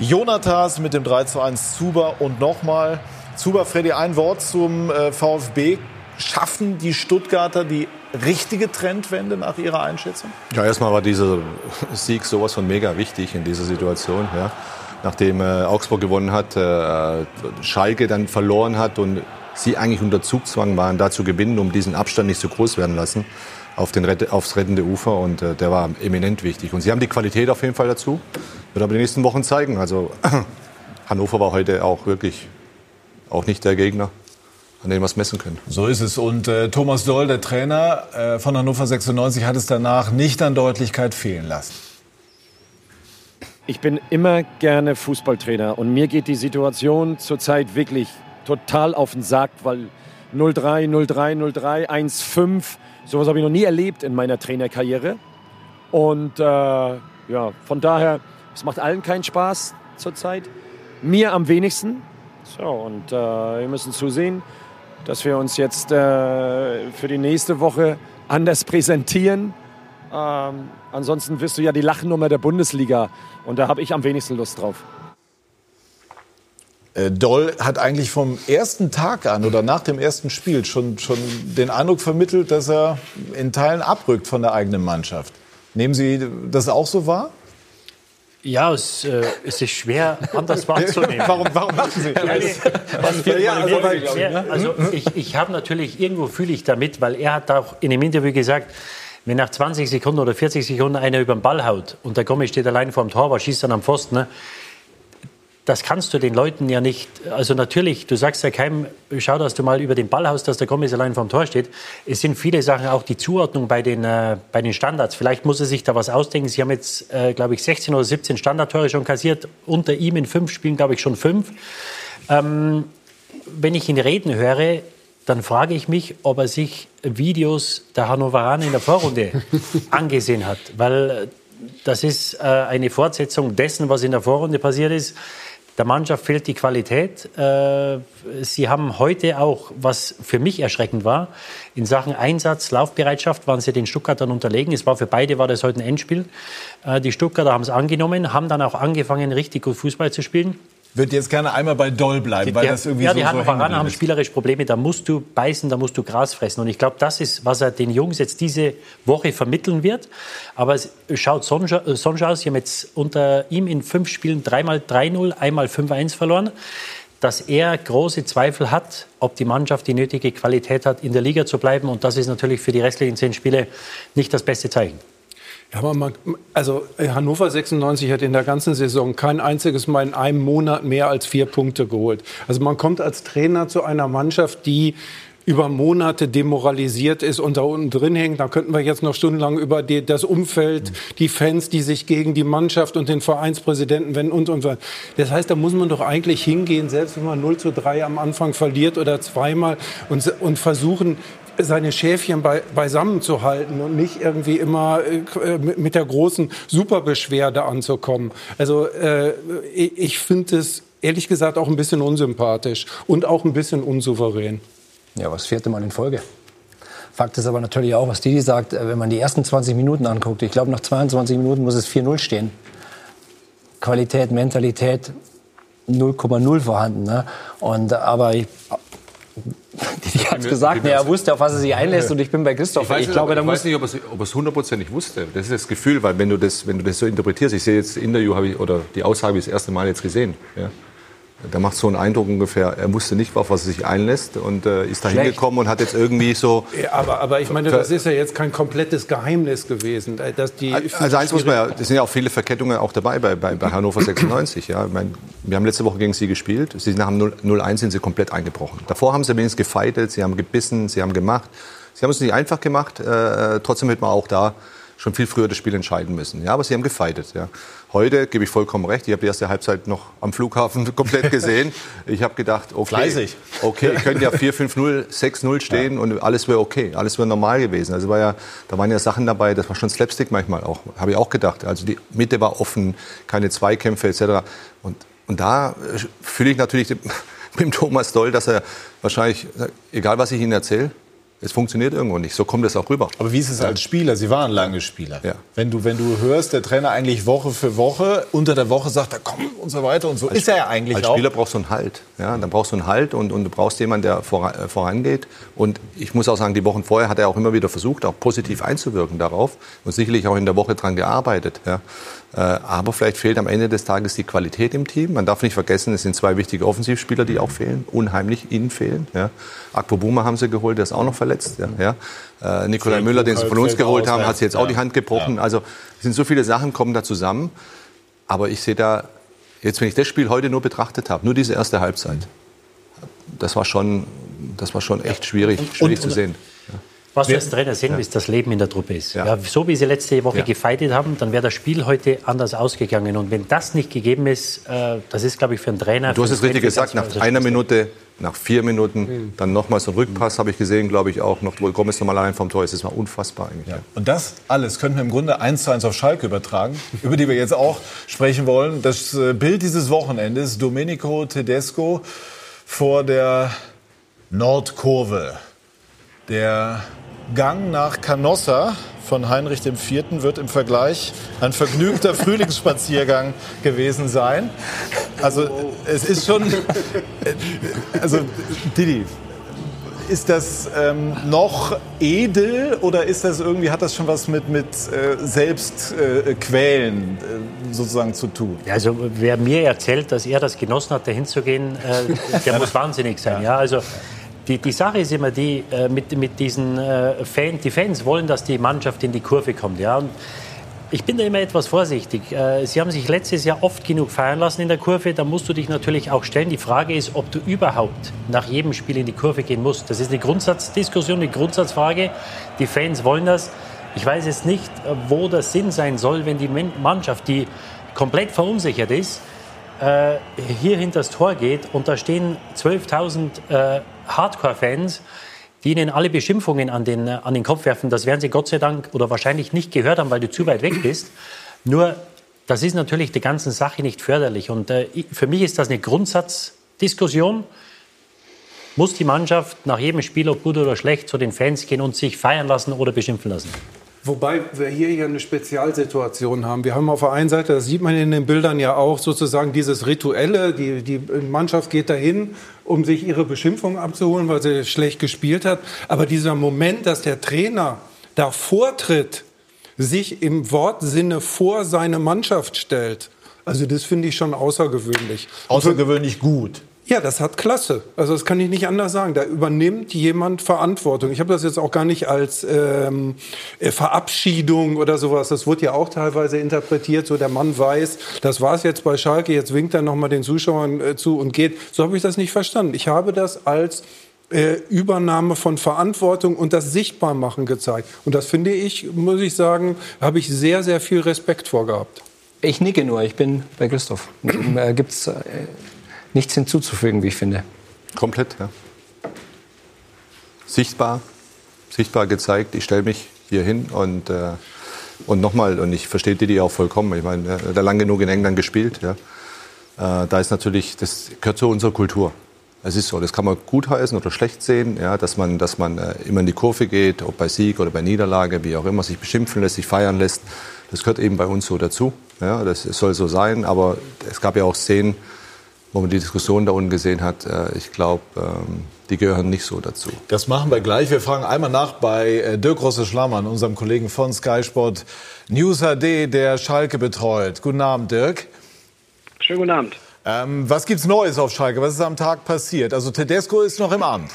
Jonatas mit dem 3 zu 1 Zuba und nochmal Zuba. Freddy, ein Wort zum äh, VfB. Schaffen die Stuttgarter die richtige Trendwende nach Ihrer Einschätzung? Ja, erstmal war dieser Sieg sowas von mega wichtig in dieser Situation. Ja. Nachdem äh, Augsburg gewonnen hat, äh, Schalke dann verloren hat und sie eigentlich unter Zugzwang waren, da zu gewinnen, um diesen Abstand nicht so groß werden lassen auf den Rette, aufs rettende Ufer und äh, der war eminent wichtig. Und sie haben die Qualität auf jeden Fall dazu. Wird aber die nächsten Wochen zeigen. Also Hannover war heute auch wirklich auch nicht der Gegner, an dem wir es messen können. So ist es. Und äh, Thomas Doll, der Trainer äh, von Hannover 96, hat es danach nicht an Deutlichkeit fehlen lassen. Ich bin immer gerne Fußballtrainer und mir geht die Situation zurzeit wirklich total auf den Sack, weil 0-3, 0-3, 0-3, 1-5, sowas habe ich noch nie erlebt in meiner Trainerkarriere. Und äh, ja, von daher, es macht allen keinen Spaß zurzeit. Mir am wenigsten. So, und äh, wir müssen zusehen, dass wir uns jetzt äh, für die nächste Woche anders präsentieren. Ähm, ansonsten wirst du ja die Lachnummer der Bundesliga und da habe ich am wenigsten Lust drauf. Äh, Doll hat eigentlich vom ersten Tag an oder nach dem ersten Spiel schon, schon den Eindruck vermittelt, dass er in Teilen abrückt von der eigenen Mannschaft. Nehmen Sie das auch so wahr? Ja, es, äh, es ist schwer, anders wahrzunehmen. warum, warum machen Sie? Ja, also, weil- ja, also ich, ich habe natürlich, irgendwo fühle ich damit, weil er hat auch in dem Interview gesagt, wenn nach 20 Sekunden oder 40 Sekunden einer über den Ball haut und der Gomez steht allein vor dem Torwart, schießt dann am Pfosten, ne, das kannst du den Leuten ja nicht. Also natürlich, du sagst ja keinem, schau, dass du mal über den Ball haust, dass der Gomez allein vom Tor steht. Es sind viele Sachen, auch die Zuordnung bei den, äh, bei den Standards. Vielleicht muss er sich da was ausdenken. Sie haben jetzt, äh, glaube ich, 16 oder 17 Standardtore schon kassiert. Unter ihm in fünf Spielen, glaube ich, schon fünf. Ähm, wenn ich ihn reden höre, dann frage ich mich, ob er sich Videos der Hannoveraner in der Vorrunde angesehen hat. Weil äh, das ist äh, eine Fortsetzung dessen, was in der Vorrunde passiert ist. Der Mannschaft fehlt die Qualität. Äh, Sie haben heute auch, was für mich erschreckend war, in Sachen Einsatz, Laufbereitschaft waren sie den Stuttgartern unterlegen. Es war für beide war das heute ein Endspiel. Äh, Die Stuttgarter haben es angenommen, haben dann auch angefangen, richtig gut Fußball zu spielen. Würde jetzt gerne einmal bei Doll bleiben, weil Die- das irgendwie ja, so, die so Hannoveraner haben spielerisch Probleme. Da musst du beißen, da musst du Gras fressen. Und ich glaube, das ist, was er den Jungs jetzt diese Woche vermitteln wird. Aber es schaut sonst äh, aus. Sie haben jetzt unter ihm in fünf Spielen dreimal 3-0, einmal 5-1 verloren. Dass er große Zweifel hat, ob die Mannschaft die nötige Qualität hat, in der Liga zu bleiben. Und das ist natürlich für die restlichen zehn Spiele nicht das beste Zeichen. Ja, aber man, also äh, Hannover 96 hat in der ganzen Saison kein einziges Mal in einem Monat mehr als vier Punkte geholt. Also man kommt als Trainer zu einer Mannschaft, die über Monate demoralisiert ist und da unten drin hängt. Da könnten wir jetzt noch stundenlang über die, das Umfeld, die Fans, die sich gegen die Mannschaft und den Vereinspräsidenten wenden und und so. Das heißt, da muss man doch eigentlich hingehen, selbst wenn man 0 zu 3 am Anfang verliert oder zweimal und, und versuchen, seine Schäfchen bei, beisammen zu halten und nicht irgendwie immer äh, mit, mit der großen Superbeschwerde anzukommen. Also äh, ich, finde es ehrlich gesagt auch ein bisschen unsympathisch und auch ein bisschen unsouverän. Ja, was vierte Mal in Folge. Fakt ist aber natürlich auch, was Didi sagt, äh, wenn man die ersten 20 Minuten anguckt, ich glaube, nach 22 Minuten muss es 4-0 stehen. Qualität, Mentalität 0,0 vorhanden. Ne? Und, aber ich, Ich habe gesagt, nee, er wusste, auf was er sich einlässt und ich bin bei Christoph. Ich, weiß, ich glaube, ich da muss weiß nicht, ob er es hundertprozentig wusste. Das ist das Gefühl, weil wenn du das, wenn du das so interpretierst, ich sehe jetzt das Interview ich, oder die Aussage das erste Mal jetzt gesehen. Ja. Da macht so einen Eindruck ungefähr, er wusste nicht, auf was er sich einlässt und äh, ist da hingekommen und hat jetzt irgendwie so. Ja, aber, aber ich meine, das ist ja jetzt kein komplettes Geheimnis gewesen. äh, Dass die Also eins muss man ja, es sind ja auch viele Verkettungen auch dabei bei, bei, bei Hannover 96. Ja. Ich meine, wir haben letzte Woche gegen sie gespielt. Sie sind nach dem 0-1 sind sie komplett eingebrochen. Davor haben sie wenigstens gefeitet, sie haben gebissen, sie haben gemacht. Sie haben es nicht einfach gemacht, äh, trotzdem hätte man auch da schon viel früher das Spiel entscheiden müssen. Ja, aber sie haben gefeitet. Ja. Heute gebe ich vollkommen recht. Ich habe die erste Halbzeit noch am Flughafen komplett gesehen. Ich habe gedacht, okay, Fleißig. okay, können ja 4-5-0, 6-0 stehen und alles wäre okay, alles wäre normal gewesen. Also war ja, da waren ja Sachen dabei, das war schon Slapstick manchmal auch, habe ich auch gedacht. Also die Mitte war offen, keine Zweikämpfe etc. Und, und da äh, fühle ich natürlich mit dem Thomas Doll, dass er wahrscheinlich, egal was ich Ihnen erzähle, es funktioniert irgendwo nicht. So kommt es auch rüber. Aber wie ist es als Spieler? Sie waren lange Spieler. Ja. Wenn, du, wenn du hörst, der Trainer eigentlich Woche für Woche, unter der Woche sagt er, komm und so weiter und so, ist er ja eigentlich Als auch. Spieler brauchst du einen Halt. Ja, dann brauchst du einen Halt und, und du brauchst jemanden, der äh, vorangeht. Und ich muss auch sagen, die Wochen vorher hat er auch immer wieder versucht, auch positiv einzuwirken darauf und sicherlich auch in der Woche dran gearbeitet. Ja. Äh, aber vielleicht fehlt am Ende des Tages die Qualität im Team. Man darf nicht vergessen, es sind zwei wichtige Offensivspieler, die auch fehlen, unheimlich ihnen fehlen. Ja. Akpo Buma haben sie geholt, der ist auch noch verletzt. Ja. Ja. Äh, Nikolai Müller, den sie von uns geholt haben, ja. hat sich jetzt auch Ja. die Hand gebrochen. Also es sind so viele Sachen, kommen da zusammen. Aber ich sehe da, jetzt wenn ich das Spiel heute nur betrachtet habe, nur diese erste Halbzeit, das war schon, das war schon echt schwierig, schwierig zu sehen. Was wir als Trainer sehen, ist das Leben in der Truppe ist. Ja. so wie sie letzte Woche Ja. gefeitet haben, dann wäre das Spiel heute anders ausgegangen. Und wenn das nicht gegeben ist, äh, das ist, glaube ich, für einen Trainer. Du hast es richtig gesagt, nach einer. Minute, nach vier Minuten, dann nochmal so ein Rückpass, habe ich gesehen, glaube ich auch, noch, Gomez nochmal allein vom Tor ist. Das war unfassbar eigentlich. Ja. Und das alles könnten wir im Grunde eins zu eins auf Schalke übertragen, über die wir jetzt auch sprechen wollen. Das äh, Bild dieses Wochenendes, Domenico Tedesco vor der Nordkurve. Der Gang nach Canossa von Heinrich IV. wird im Vergleich ein vergnügter Frühlingsspaziergang gewesen sein. Also es ist schon, äh, also Didi, ist das ähm, noch edel oder ist das irgendwie, hat das schon was mit, mit äh, Selbstquälen äh, äh, sozusagen zu tun? Ja, Also wer mir erzählt, dass er das genossen hat, dahin zu gehen, äh, der muss wahnsinnig sein. Ja, also die, die Sache ist immer die, äh, mit, mit diesen äh, Fans, die Fans wollen, dass die Mannschaft in die Kurve kommt. Ja, und ich bin da immer etwas vorsichtig. Äh, Sie haben sich letztes Jahr oft genug feiern lassen in der Kurve. Da musst du dich natürlich auch stellen. Die Frage ist, ob du überhaupt nach jedem Spiel in die Kurve gehen musst. Das ist eine Grundsatzdiskussion, eine Grundsatzfrage. Die Fans wollen das. Ich weiß jetzt nicht, wo der Sinn sein soll, wenn die Mannschaft, die komplett verunsichert ist, äh, hier hinter das Tor geht und da stehen 12.000 äh, Hardcore-Fans, die ihnen alle Beschimpfungen an den, äh, an den Kopf werfen. Das werden sie Gott sei Dank oder wahrscheinlich nicht gehört haben, weil du zu weit weg bist. Nur, das ist natürlich der ganzen Sache nicht förderlich. Und äh, für mich ist das eine Grundsatzdiskussion. Muss die Mannschaft nach jedem Spiel, ob gut oder schlecht, zu den Fans gehen und sich feiern lassen oder beschimpfen lassen? Wobei wir hier ja eine Spezialsituation haben. Wir haben auf der einen Seite, das sieht man in den Bildern ja auch, sozusagen dieses Rituelle. Die, die Mannschaft geht dahin, um sich ihre Beschimpfung abzuholen, weil sie schlecht gespielt hat. Aber dieser Moment, dass der Trainer da vortritt, sich im Wortsinne vor seine Mannschaft stellt, also das finde ich schon außergewöhnlich. Außergewöhnlich gut. Ja, das hat Klasse. Also das kann ich nicht anders sagen. Da übernimmt jemand Verantwortung. Ich habe das jetzt auch gar nicht als ähm, äh, Verabschiedung oder sowas. Das wurde ja auch teilweise interpretiert. So der Mann weiß, das war es jetzt bei Schalke. Jetzt winkt er noch mal den Zuschauern äh, zu und geht. So habe ich das nicht verstanden. Ich habe das als äh, Übernahme von Verantwortung und das Sichtbarmachen gezeigt. Und das finde ich, muss ich sagen, habe ich sehr, sehr viel Respekt vorgehabt. Ich nicke nur, ich bin bei Christoph. Da gibt es äh, nichts hinzuzufügen, wie ich finde. Komplett, ja. Sichtbar, sichtbar gezeigt. Ich stelle mich hier hin und, äh, und nochmal, und ich verstehe Didi auch vollkommen. Ich meine, hat ja lang genug in England gespielt. Ja. Äh, da ist natürlich, das gehört zu unserer Kultur. Es ist so, das kann man gut heißen oder schlecht sehen, ja, dass man, dass man äh, immer in die Kurve geht, ob bei Sieg oder bei Niederlage, wie auch immer, sich beschimpfen lässt, sich feiern lässt. Das gehört eben bei uns so dazu. Ja, das soll so sein, aber es gab ja auch Szenen, wo man die Diskussion da unten gesehen hat, äh, ich glaube, ähm, die gehören nicht so dazu. Das machen wir gleich. Wir fragen einmal nach bei äh, Dirk Rosse-Schlammann, unserem Kollegen von Sky Sport News HD, der Schalke betreut. Guten Abend, Dirk. Schönen guten Abend. Ähm, was gibt's Neues auf Schalke? Was ist am Tag passiert? Also Tedesco ist noch im Amt.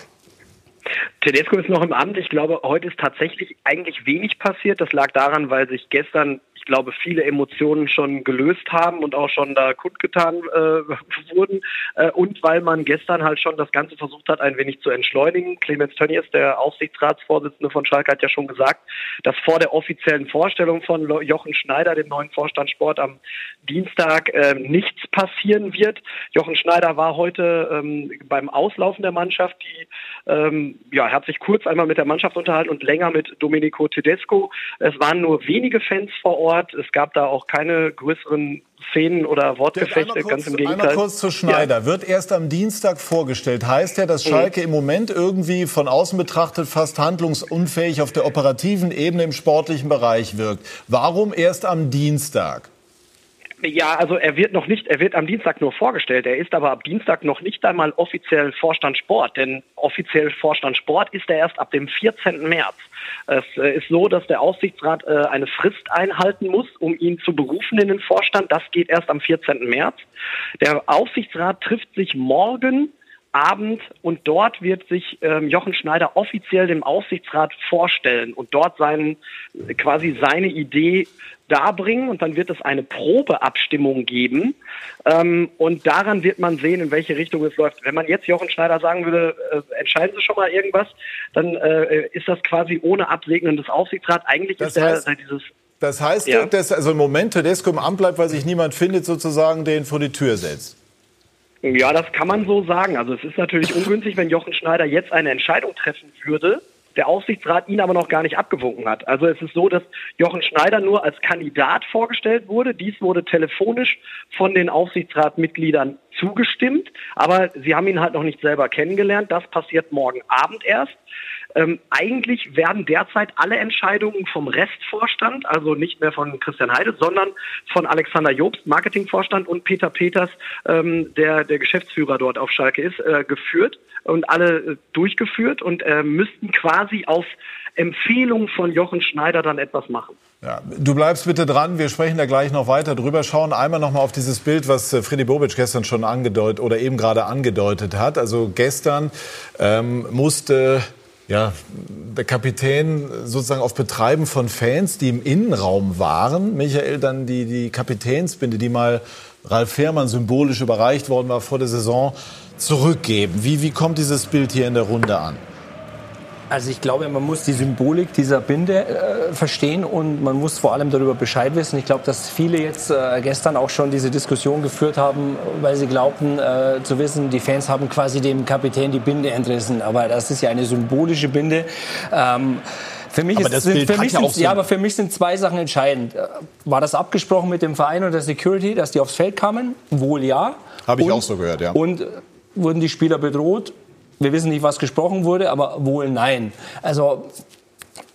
Tedesco ist noch im Amt. Ich glaube, heute ist tatsächlich eigentlich wenig passiert. Das lag daran, weil sich gestern glaube, viele Emotionen schon gelöst haben und auch schon da kundgetan äh, wurden. Äh, und weil man gestern halt schon das Ganze versucht hat, ein wenig zu entschleunigen. Clemens Tönnies, der Aufsichtsratsvorsitzende von Schalke, hat ja schon gesagt, dass vor der offiziellen Vorstellung von Jochen Schneider, dem neuen Vorstand Sport, am Dienstag äh, nichts passieren wird. Jochen Schneider war heute ähm, beim Auslaufen der Mannschaft, die ähm, ja, er hat sich kurz einmal mit der Mannschaft unterhalten und länger mit Domenico Tedesco. Es waren nur wenige Fans vor Ort. Es gab da auch keine größeren Szenen oder Wortgefechte, kurz, ganz im Gegenteil. Einmal kurz zu Schneider. Ja. Wird erst am Dienstag vorgestellt. Heißt ja, dass Schalke mhm. im Moment irgendwie von außen betrachtet fast handlungsunfähig auf der operativen Ebene im sportlichen Bereich wirkt. Warum erst am Dienstag? Ja, also er wird noch nicht, er wird am Dienstag nur vorgestellt. Er ist aber ab Dienstag noch nicht einmal offiziell Vorstand Sport, denn offiziell Vorstand Sport ist er erst ab dem 14. März. Es äh, ist so, dass der Aufsichtsrat äh, eine Frist einhalten muss, um ihn zu berufen in den Vorstand. Das geht erst am 14. März. Der Aufsichtsrat trifft sich morgen Abend und dort wird sich ähm, Jochen Schneider offiziell dem Aufsichtsrat vorstellen und dort seinen, quasi seine Idee darbringen und dann wird es eine Probeabstimmung geben ähm, und daran wird man sehen, in welche Richtung es läuft. Wenn man jetzt Jochen Schneider sagen würde, äh, entscheiden Sie schon mal irgendwas, dann äh, ist das quasi ohne Absegnen des Aufsichtsrats. Eigentlich das ist heißt, der, dieses das heißt, ja. dass also im Moment Tedesco im Amt bleibt, weil sich niemand findet, sozusagen den vor die Tür setzt. Ja, das kann man so sagen. Also es ist natürlich ungünstig, wenn Jochen Schneider jetzt eine Entscheidung treffen würde, der Aufsichtsrat ihn aber noch gar nicht abgewunken hat. Also es ist so, dass Jochen Schneider nur als Kandidat vorgestellt wurde. Dies wurde telefonisch von den Aufsichtsratmitgliedern zugestimmt, aber sie haben ihn halt noch nicht selber kennengelernt. Das passiert morgen Abend erst. Ähm, eigentlich werden derzeit alle Entscheidungen vom Restvorstand, also nicht mehr von Christian Heide, sondern von Alexander Jobst, Marketingvorstand und Peter Peters, ähm, der der Geschäftsführer dort auf Schalke ist, äh, geführt und alle äh, durchgeführt und äh, müssten quasi auf Empfehlung von Jochen Schneider dann etwas machen. Ja, du bleibst bitte dran. Wir sprechen da gleich noch weiter drüber. Schauen einmal noch mal auf dieses Bild, was äh, Freddy Bobic gestern schon angedeutet oder eben gerade angedeutet hat. Also gestern ähm, musste ja, der Kapitän sozusagen auf Betreiben von Fans, die im Innenraum waren, Michael dann die, die Kapitänsbinde, die mal Ralf Fährmann symbolisch überreicht worden war vor der Saison, zurückgeben. Wie, wie kommt dieses Bild hier in der Runde an? Also ich glaube, man muss die Symbolik dieser Binde äh, verstehen und man muss vor allem darüber Bescheid wissen. Ich glaube, dass viele jetzt äh, gestern auch schon diese Diskussion geführt haben, weil sie glaubten äh, zu wissen, die Fans haben quasi dem Kapitän die Binde entrissen. Aber das ist ja eine symbolische Binde. Ähm, für mich, ist, sind, für mich sind, ja, aber für mich sind zwei Sachen entscheidend. Äh, war das abgesprochen mit dem Verein und der Security, dass die aufs Feld kamen? Wohl ja. Habe ich und, auch so gehört, ja. Und wurden die Spieler bedroht? Wir wissen nicht, was gesprochen wurde, aber wohl nein. Also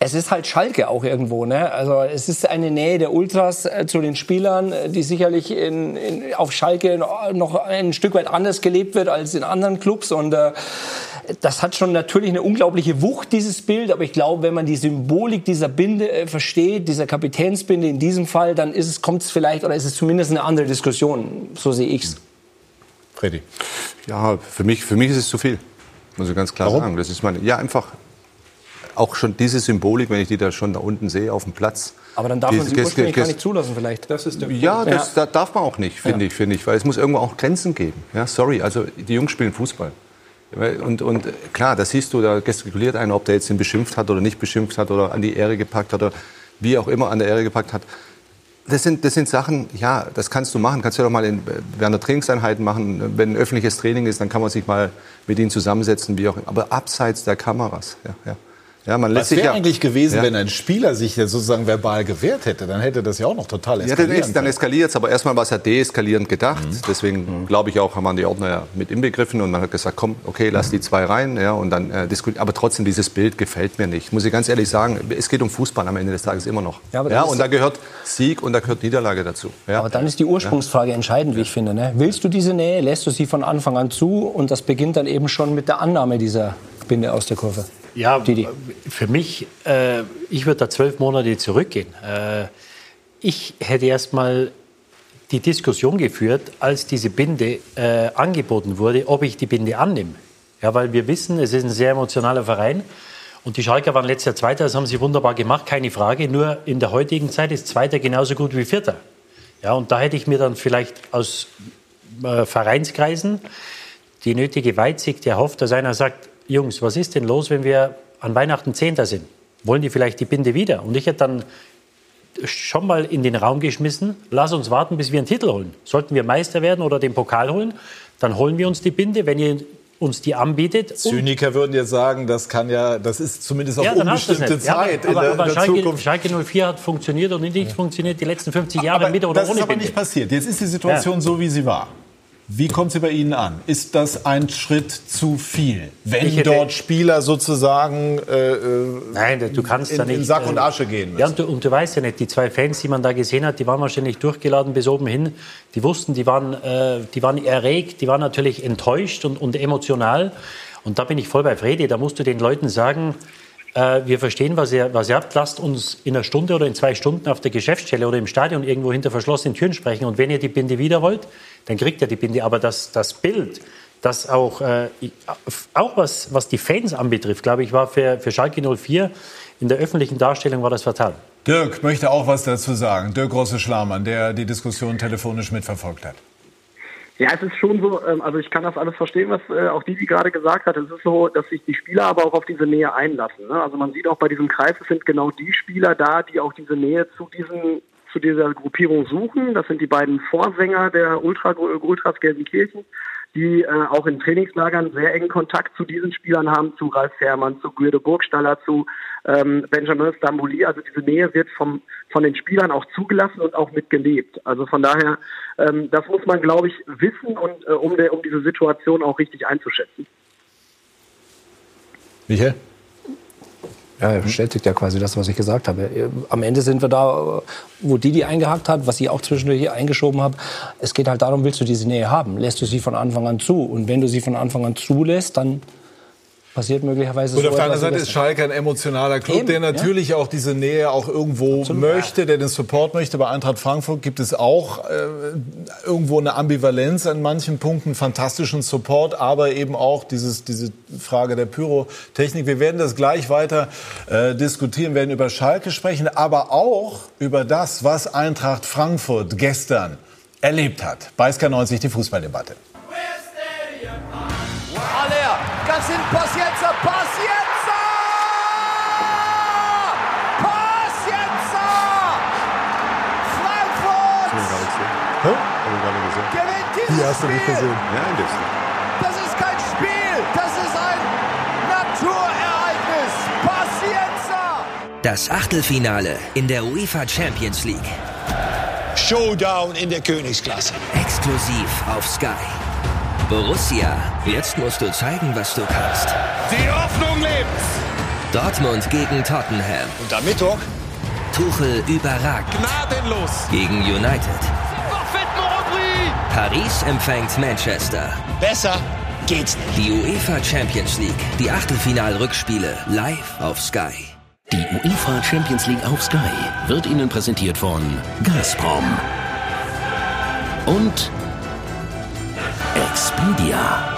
es ist halt Schalke auch irgendwo. Ne? Also es ist eine Nähe der Ultras äh, zu den Spielern, äh, die sicherlich in, in, auf Schalke noch ein Stück weit anders gelebt wird als in anderen Clubs. Und äh, das hat schon natürlich eine unglaubliche Wucht, dieses Bild. Aber ich glaube, wenn man die Symbolik dieser Binde äh, versteht, dieser Kapitänsbinde in diesem Fall, dann ist es, kommt es vielleicht oder ist es zumindest eine andere Diskussion. So sehe ich es. Freddy. Ja, für mich, für mich ist es zu viel. Muss ich ganz klar Warum? sagen. Das ist meine, ja, einfach auch schon diese Symbolik, wenn ich die da schon da unten sehe auf dem Platz. Aber dann darf man sie ursprünglich gar nicht zulassen vielleicht. Das ist der ja, das, ja. darf man auch nicht, finde ja. ich, finde ich, weil es muss irgendwo auch Grenzen geben. Ja, sorry, also die Jungs spielen Fußball. Und, und klar, da siehst du, da gestikuliert einer, ob der jetzt ihn beschimpft hat oder nicht beschimpft hat oder an die Ehre gepackt hat oder wie auch immer an der Ehre gepackt hat das sind, das sind Sachen, ja, das kannst du machen. Kannst du doch mal in, während der Trainingseinheiten machen. Wenn ein öffentliches Training ist, dann kann man sich mal mit ihnen zusammensetzen, wie auch immer. Aber abseits der Kameras, ja, ja. Ja, man lässt Was wäre ja, eigentlich gewesen, ja. wenn ein Spieler sich jetzt sozusagen verbal gewehrt hätte? Dann hätte das ja auch noch total Ja, eskalieren dann, ist, dann können. eskaliert es, aber erstmal war es ja deeskalierend gedacht. Mhm. Deswegen glaube ich auch, haben wir die Ordner ja mit inbegriffen und man hat gesagt, komm, okay, lass die zwei rein, ja, und dann äh. Aber trotzdem, dieses Bild gefällt mir nicht. Muss ich ganz ehrlich sagen, es geht um Fußball am Ende des Tages immer noch. Ja, aber Ja, und da gehört Sieg und da gehört Niederlage dazu. Ja. Aber dann ist die Ursprungsfrage entscheidend, wie ich finde. Ne? Willst du diese Nähe, lässt du sie von Anfang an zu und das beginnt dann eben schon mit der Annahme dieser Binde aus der Kurve. Ja, Didi. für mich, äh, ich würde da zwölf Monate zurückgehen. Äh, ich hätte erst mal die Diskussion geführt, als diese Binde äh, angeboten wurde, ob ich die Binde annehme. Ja, weil wir wissen, es ist ein sehr emotionaler Verein. Und die Schalker waren letztes Jahr Zweiter, das haben sie wunderbar gemacht, keine Frage. Nur in der heutigen Zeit ist Zweiter genauso gut wie Vierter. Ja, und da hätte ich mir dann vielleicht aus äh, Vereinskreisen die nötige Weitsicht erhofft, dass einer sagt, Jungs, was ist denn los, wenn wir an Weihnachten Zehnter sind? Wollen die vielleicht die Binde wieder? Und ich hätte dann schon mal in den Raum geschmissen, lass uns warten, bis wir einen Titel holen. Sollten wir Meister werden oder den Pokal holen, dann holen wir uns die Binde, wenn ihr uns die anbietet. Zyniker würden jetzt sagen, das kann ja, das ist zumindest auf ja, unbestimmte nicht. Ja, Zeit aber, in der, aber Schalke, Zukunft. Schalke 04 hat funktioniert und nicht funktioniert die letzten 50 Jahre aber mit oder das ohne ist aber Binde. nicht passiert. Jetzt ist die Situation Ja. so, wie sie war. Wie kommt sie bei Ihnen an? Ist das ein Schritt zu viel, wenn hätte- dort Spieler sozusagen äh, äh, Nein, du kannst in, da nicht. in Sack und äh, Asche gehen müssen? Ja, und du, und du weißt ja nicht, die zwei Fans, die man da gesehen hat, die waren wahrscheinlich durchgeladen bis oben hin. Die wussten, die waren, äh, die waren erregt, die waren natürlich enttäuscht und, und emotional. Und da bin ich voll bei Fredi. Da musst du den Leuten sagen, äh, wir verstehen, was ihr, was ihr habt. Lasst uns in einer Stunde oder in zwei Stunden auf der Geschäftsstelle oder im Stadion irgendwo hinter verschlossenen Türen sprechen. Und wenn ihr die Binde wieder wollt, dann kriegt ihr die Binde. Aber das, das Bild, das auch, äh, auch was, was die Fans anbetrifft, glaube ich, war für, für Schalke 04 in der öffentlichen Darstellung war das fatal. Dirk möchte auch was dazu sagen. Dirk Grosse-Schlamann, der die Diskussion telefonisch mitverfolgt hat. Ja, es ist schon so, ähm, also ich kann das alles verstehen, was äh, auch Didi gerade gesagt hat. Es ist so, dass sich die Spieler aber auch auf diese Nähe einlassen. Ne? Also man sieht auch bei diesem Kreis, es sind genau die Spieler da, die auch diese Nähe zu diesen zu dieser Gruppierung suchen. Das sind die beiden Vorsänger der Ultra, Ultras Gelsenkirchen, die äh, auch in Trainingslagern sehr engen Kontakt zu diesen Spielern haben, zu Ralf Herrmann, zu Guido Burgstaller, zu ähm, Benjamin Stambouli. Also diese Nähe wird vom, von den Spielern auch zugelassen und auch mitgelebt. Also von daher, ähm, das muss man, glaube ich, wissen und äh, um, der, um diese Situation auch richtig einzuschätzen. Michael? Ja, er bestätigt ja quasi das, was ich gesagt habe. Am Ende sind wir da, wo Didi eingehakt hat, was ich auch zwischendurch hier eingeschoben habe. Es geht halt darum, willst du diese Nähe haben? Lässt du sie von Anfang an zu? Und wenn du sie von Anfang an zulässt, dann passiert möglicherweise Und so auf der anderen Seite ist. Schalke ein emotionaler Club, Eben, der ja. natürlich auch diese Nähe auch irgendwo möchte, der den Support möchte. Bei Eintracht Frankfurt gibt es auch äh, irgendwo eine Ambivalenz an manchen Punkten, fantastischen Support, aber eben auch dieses, diese Frage der Pyrotechnik. Wir werden das gleich weiter äh, diskutieren, werden über Schalke sprechen, aber auch über das, was Eintracht Frankfurt gestern erlebt hat. Bei SK90 die Fußballdebatte. Aller, ganz Pazienza, Die hast du nicht gesehen. Ja, ein bisschen. Das ist kein Spiel, das ist ein Naturereignis. Pazienza! Das Achtelfinale in der UEFA Champions League. Showdown in der Königsklasse. Exklusiv auf Sky. Borussia, jetzt musst du zeigen, was du kannst. Die Hoffnung lebt. Dortmund gegen Tottenham. Und am Mittwoch Tuchel überragt gnadenlos. gegen United. Paris empfängt Manchester. Besser geht's nicht. Die UEFA Champions League. Die Achtelfinal-Rückspiele live auf Sky. Die UEFA Champions League auf Sky wird Ihnen präsentiert von Gazprom und Expedia.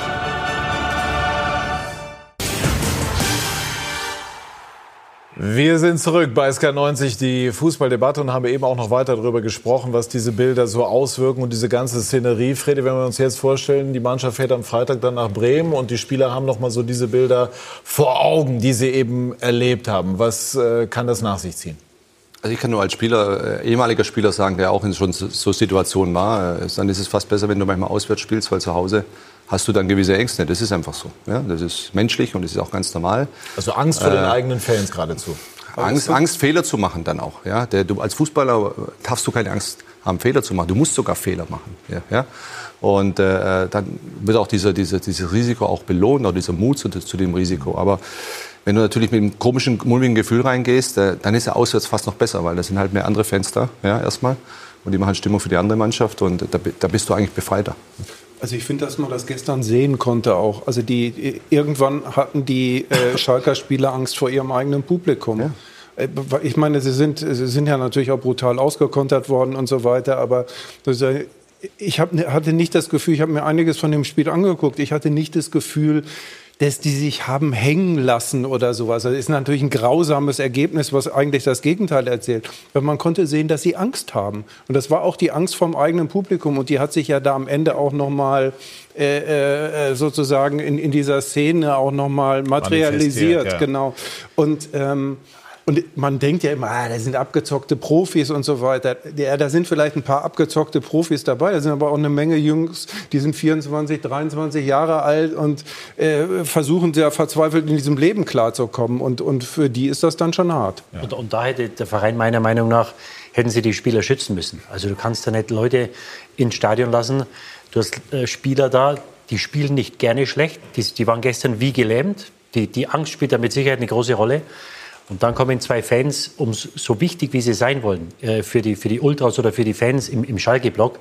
Wir sind zurück bei SK90, die Fußballdebatte und haben eben auch noch weiter darüber gesprochen, was diese Bilder so auswirken und diese ganze Szenerie. Fredi, wenn wir uns jetzt vorstellen, die Mannschaft fährt am Freitag dann nach Bremen und die Spieler haben noch mal so diese Bilder vor Augen, die sie eben erlebt haben. Was äh, kann das nach sich ziehen? Also ich kann nur als Spieler, äh, ehemaliger Spieler sagen, der auch in schon so, Situationen war, äh, dann ist es fast besser, wenn du manchmal auswärts spielst, weil zu Hause hast du dann gewisse Ängste. Das ist einfach so. Ja? Das ist menschlich und das ist auch ganz normal. Also Angst vor den eigenen Fans geradezu. Angst, Angst, Fehler zu machen dann auch. Ja? Der, du, als Fußballer darfst du keine Angst haben, Fehler zu machen. Du musst sogar Fehler machen. Ja? ja? Und äh, dann wird auch dieser, dieser, dieses Risiko auch belohnt, auch dieser Mut zu, zu dem Risiko. Aber wenn du natürlich mit einem komischen, mulmigen Gefühl reingehst, äh, dann ist er auswärts fast noch besser, weil da sind halt mehr andere Fans da, ja, erstmal. Und die machen Stimmung für die andere Mannschaft und da, da bist du eigentlich befreiter. Also ich finde, dass man das gestern sehen konnte auch. Also die irgendwann hatten die äh, Schalker Spieler Angst vor ihrem eigenen Publikum. Ja. Äh, ich meine, sie sind, sie sind ja natürlich auch brutal ausgekontert worden und so weiter, aber ich hab, hatte nicht das Gefühl, ich habe mir einiges von dem Spiel angeguckt, ich hatte nicht das Gefühl, dass die sich haben hängen lassen oder sowas. Das ist natürlich ein grausames Ergebnis, was eigentlich das Gegenteil erzählt. Aber man konnte sehen, dass sie Angst haben. Und das war auch die Angst vom eigenen Publikum. Und die hat sich ja da am Ende auch noch mal äh, äh, sozusagen in, in dieser Szene auch noch mal materialisiert. Ja. Genau. Und ähm, und man denkt ja immer, ah, da sind abgezockte Profis und so weiter. Ja, da sind vielleicht ein paar abgezockte Profis dabei. Da sind aber auch eine Menge Jungs, die sind 24, 23 Jahre alt und äh, versuchen sehr verzweifelt in diesem Leben klarzukommen. Und, und für die ist das dann schon hart. Ja. Und, und da hätte der Verein meiner Meinung nach, hätten sie die Spieler schützen müssen. Also du kannst da nicht Leute ins Stadion lassen. Du hast äh, Spieler da, die spielen nicht gerne schlecht. Die, die waren gestern wie gelähmt. Die, die Angst spielt da mit Sicherheit eine große Rolle. Und dann kommen zwei Fans, um so wichtig wie sie sein wollen, äh, für, die, für die Ultras oder für die Fans im, im Schalke-Block.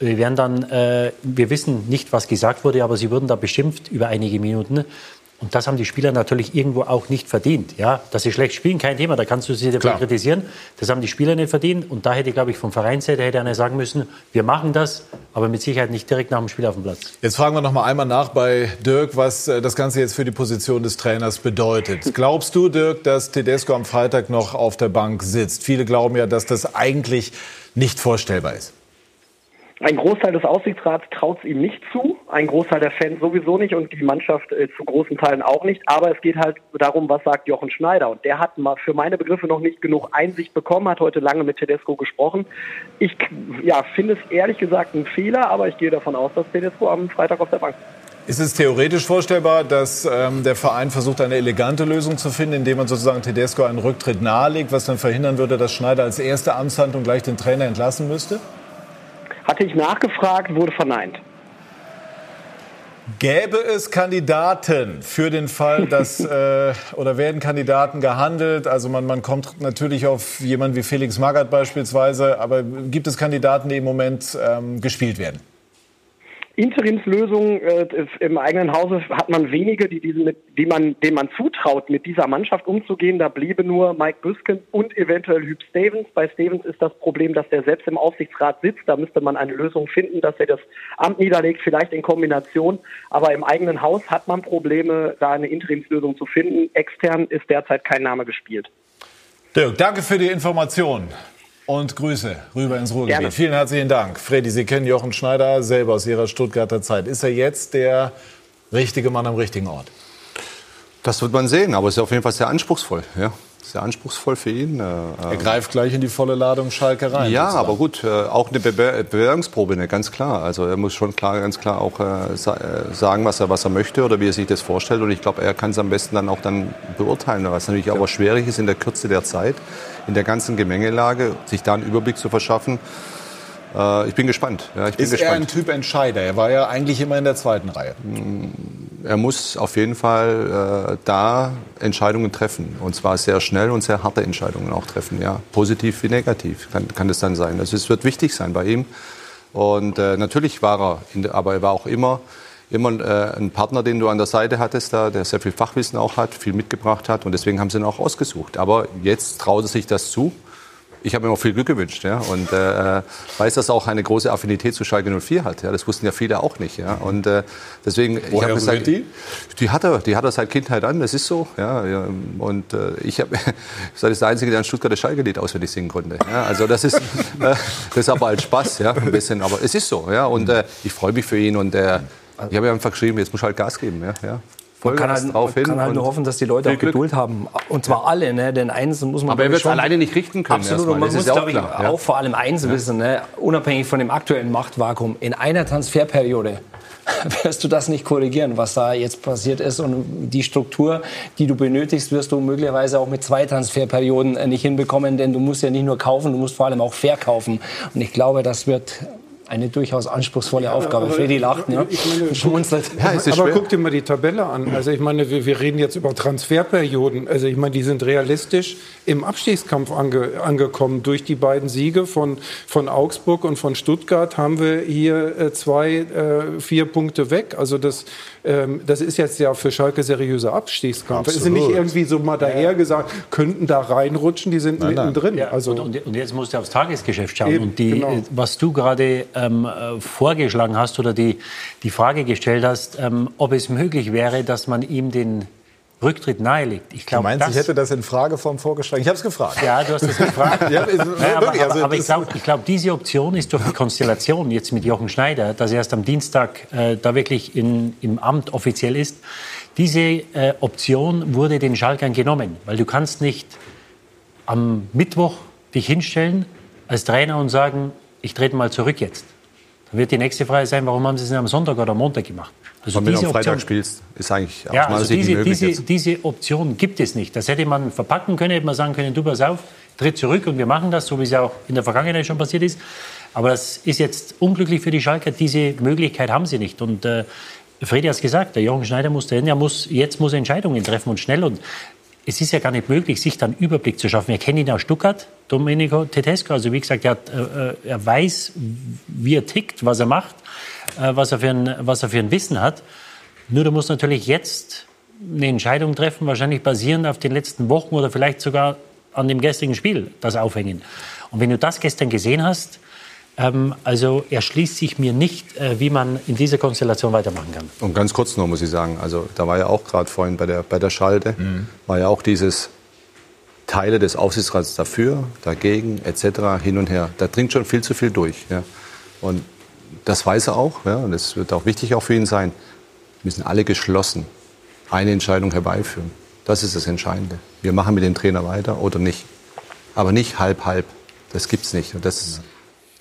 Wir werden dann, äh, wir wissen nicht, was gesagt wurde, aber sie wurden da beschimpft über einige Minuten. Und das haben die Spieler natürlich irgendwo auch nicht verdient. Ja, dass sie schlecht spielen, kein Thema, da kannst du sie dafür kritisieren. Das haben die Spieler nicht verdient. Und da hätte, glaube ich, vom Vereinsseite hätte einer sagen müssen, wir machen das, aber mit Sicherheit nicht direkt nach dem Spiel auf dem Platz. Jetzt fragen wir noch mal einmal nach bei Dirk, was äh, das Ganze jetzt für die Position des Trainers bedeutet. Glaubst du, Dirk, dass Tedesco am Freitag noch auf der Bank sitzt? Viele glauben ja, dass das eigentlich nicht vorstellbar ist. Ein Großteil des Aufsichtsrats traut es ihm nicht zu, ein Großteil der Fans sowieso nicht und die Mannschaft äh, zu großen Teilen auch nicht. Aber es geht halt darum, was sagt Jochen Schneider. Und der hat mal für meine Begriffe noch nicht genug Einsicht bekommen, hat heute lange mit Tedesco gesprochen. Ich ja, finde es ehrlich gesagt ein Fehler, aber ich gehe davon aus, dass Tedesco am Freitag auf der Bank ist es theoretisch vorstellbar, dass ähm, der Verein versucht, eine elegante Lösung zu finden, indem man sozusagen Tedesco einen Rücktritt nahelegt, was dann verhindern würde, dass Schneider als erste Amtshandlung gleich den Trainer entlassen müsste? Hatte ich nachgefragt, wurde verneint. Gäbe es Kandidaten für den Fall, dass äh, oder werden Kandidaten gehandelt? Also man, man kommt natürlich auf jemanden wie Felix Magath beispielsweise, aber gibt es Kandidaten, die im Moment ähm, gespielt werden? Interimslösungen äh, im eigenen Hause hat man wenige, die, diesen, mit, die man, denen man zutraut, mit dieser Mannschaft umzugehen. Da bliebe nur Mike Büsken und eventuell Hüb Stevens. Bei Stevens ist das Problem, dass der selbst im Aufsichtsrat sitzt. Da müsste man eine Lösung finden, dass er das Amt niederlegt, vielleicht in Kombination. Aber im eigenen Haus hat man Probleme, da eine Interimslösung zu finden. Extern ist derzeit kein Name gespielt. Dirk, danke für die Information und Grüße rüber ins Ruhrgebiet. Gerne. Vielen herzlichen Dank. Freddy, Sie kennen Jochen Schneider selber aus Ihrer Stuttgarter Zeit. Ist er jetzt der richtige Mann am richtigen Ort? Das wird man sehen, aber es ist auf jeden Fall sehr anspruchsvoll. Ja sehr anspruchsvoll für ihn. Äh, er greift gleich in die volle Ladung Schalke rein. Ja, sozusagen. aber gut, äh, auch eine Bewerbungsprobe, ne, ganz klar. Also er muss schon klar, ganz klar auch äh, sagen, was er, was er möchte oder wie er sich das vorstellt. Und ich glaube, er kann es am besten dann auch dann beurteilen. Was natürlich ja. aber schwierig ist in der Kürze der Zeit, in der ganzen Gemengelage, sich da einen Überblick zu verschaffen. Ich bin gespannt. Ja, ich bin ist gespannt. er ein Typ Entscheider? Er war ja eigentlich immer in der zweiten Reihe. Mm, er muss auf jeden Fall äh, da Entscheidungen treffen. Und zwar sehr schnell und sehr harte Entscheidungen auch treffen. Ja. Positiv wie negativ kann, kann das dann sein. Also es wird wichtig sein bei ihm. Und äh, natürlich war er, in, aber er war auch immer, immer äh, ein Partner, den du an der Seite hattest, da, der sehr viel Fachwissen auch hat, viel mitgebracht hat. Und deswegen haben sie ihn auch ausgesucht. Aber jetzt traut er sich das zu ich habe ihm auch viel Glück gewünscht ja, und äh, weiß, dass er auch eine große Affinität zu Schalke 04 hat. Ja, das wussten ja viele auch nicht. Ja, und äh, deswegen, Woher ich gesagt, die? Die hat er, die hat er seit Kindheit an. Das ist so. Ja, ja und äh, ich habe, das ist der einzige, der ein Stuttgarter Schalke-Lied auswendig singen konnte. Ja, also das ist, äh, das ist aber als Spaß, ja, ein bisschen. Aber es ist so. Ja, und äh, ich freue mich für ihn und äh, ich habe ihm einfach geschrieben, jetzt muss halt Gas geben. Ja, ja. Man kann halt, drauf hin kann halt nur hoffen, dass die Leute auch Geduld haben. Und zwar alle, ne? denn eins muss man Aber er wird alleine nicht richten können. Absolut, und man Das muss ist ja auch glaub ich, klar. ja. auch vor allem eins wissen, ne? unabhängig von dem aktuellen Machtvakuum, in einer Transferperiode wirst du das nicht korrigieren, was da jetzt passiert ist. Und die Struktur, die du benötigst, wirst du möglicherweise auch mit zwei Transferperioden äh, nicht hinbekommen, denn du musst ja nicht nur kaufen, du musst vor allem auch verkaufen. Und ich glaube, das wird eine durchaus anspruchsvolle Aufgabe. aber Freddy lacht, ne? ich meine, Schmunzelt. aber guck dir mal die Tabelle an. Also ich meine, wir, wir reden jetzt über Transferperioden. Also ich meine, die sind realistisch im Abstiegskampf ange, angekommen. Durch die beiden Siege von, von Augsburg und von Stuttgart haben wir hier äh, zwei, äh, vier Punkte weg. Also das, ähm, das ist jetzt ja für Schalke seriöser Abstiegskampf. Es ist nicht irgendwie so mal daher gesagt, könnten da reinrutschen, die sind Nein, nein. mittendrin. Ja, also, und, und, jetzt musst du aufs Tagesgeschäft schauen. Eben, und die, genau. äh, was du gerade ähm, äh, vorgeschlagen hast oder die, die Frage gestellt hast, ähm, ob es möglich wäre, dass man ihm den Rücktritt nahelegt. Ich Du glaube, meinst, das, ich hätte das in Frageform vorgeschlagen? Ich habe es gefragt. Ja, du hast es gefragt. Ja, ist- Ja, aber, also aber, aber ich glaube, glaub, diese Option ist durch die Konstellation jetzt mit Jochen Schneider, dass er erst am Dienstag äh, da wirklich in, im Amt offiziell ist. Diese äh, Option wurde den Schalkern genommen, weil du kannst nicht am Mittwoch dich hinstellen als Trainer und sagen, ich trete mal zurück jetzt. Dann wird die nächste Frage sein, warum haben Sie es nicht am Sonntag oder am Montag gemacht? Also wenn du diese am Freitag Option- spielst, ist eigentlich ja, also diese, diese, diese Option gibt es nicht. Das hätte man verpacken können, hätte man sagen können, du pass auf, tritt zurück und wir machen das, so wie es ja auch in der Vergangenheit schon passiert ist. Aber das ist jetzt unglücklich für die Schalker, diese Möglichkeit haben sie nicht. Und äh, Fredi hat es gesagt, der Jochen Schneider muss dahin, er muss, jetzt muss er Entscheidungen treffen und schnell. Und es ist ja gar nicht möglich, sich dann Überblick zu schaffen. Wir kennen ihn aus Stuttgart, Domenico Tedesco. Also wie gesagt, er, hat, äh, äh, er weiß, wie er tickt, was er macht, äh, was, er für ein, was er für ein Wissen hat. Nur du musst natürlich jetzt eine Entscheidung treffen, wahrscheinlich basierend auf den letzten Wochen oder vielleicht sogar an dem gestrigen Spiel, das aufhängen. Und wenn du das gestern gesehen hast, ähm, also erschließt sich mir nicht, äh, wie man in dieser Konstellation weitermachen kann. Und ganz kurz noch muss ich sagen, also da war ja auch gerade vorhin bei der, bei der Schalte, war ja auch dieses Teile des Aufsichtsrats dafür, dagegen etc. hin und her. Da dringt schon viel zu viel durch. Ja. Und das weiß er auch, ja, und das wird auch wichtig auch für ihn sein. Wir müssen alle geschlossen eine Entscheidung herbeiführen. Das ist das Entscheidende. Wir machen mit dem Trainer weiter oder nicht. Aber nicht halb halb. Das gibt's nicht. Und das ist,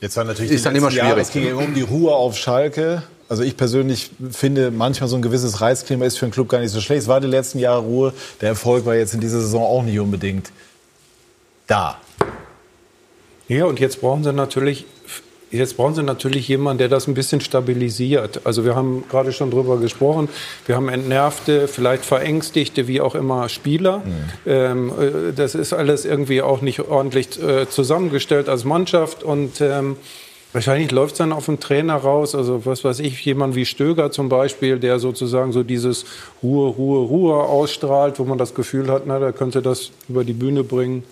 Jetzt war natürlich Ist die dann immer letzten Jahre, schwierig. Es ging um die Ruhe auf Schalke. Also ich persönlich finde, manchmal so ein gewisses Reizklima ist für einen Club gar nicht so schlecht. Es war die letzten Jahre Ruhe. Der Erfolg war jetzt in dieser Saison auch nicht unbedingt da. Ja, und jetzt brauchen sie natürlich, jetzt brauchen sie natürlich jemanden, der das ein bisschen stabilisiert. Also wir haben gerade schon drüber gesprochen. Wir haben entnervte, vielleicht verängstigte, wie auch immer, Spieler. Ähm, äh, das ist alles irgendwie auch nicht ordentlich äh, zusammengestellt als Mannschaft und ähm, Wahrscheinlich läuft es dann auf den Trainer raus, also was weiß ich, jemand wie Stöger zum Beispiel, der sozusagen so dieses Ruhe, Ruhe, Ruhe ausstrahlt, wo man das Gefühl hat, na, der könnte das über die Bühne bringen.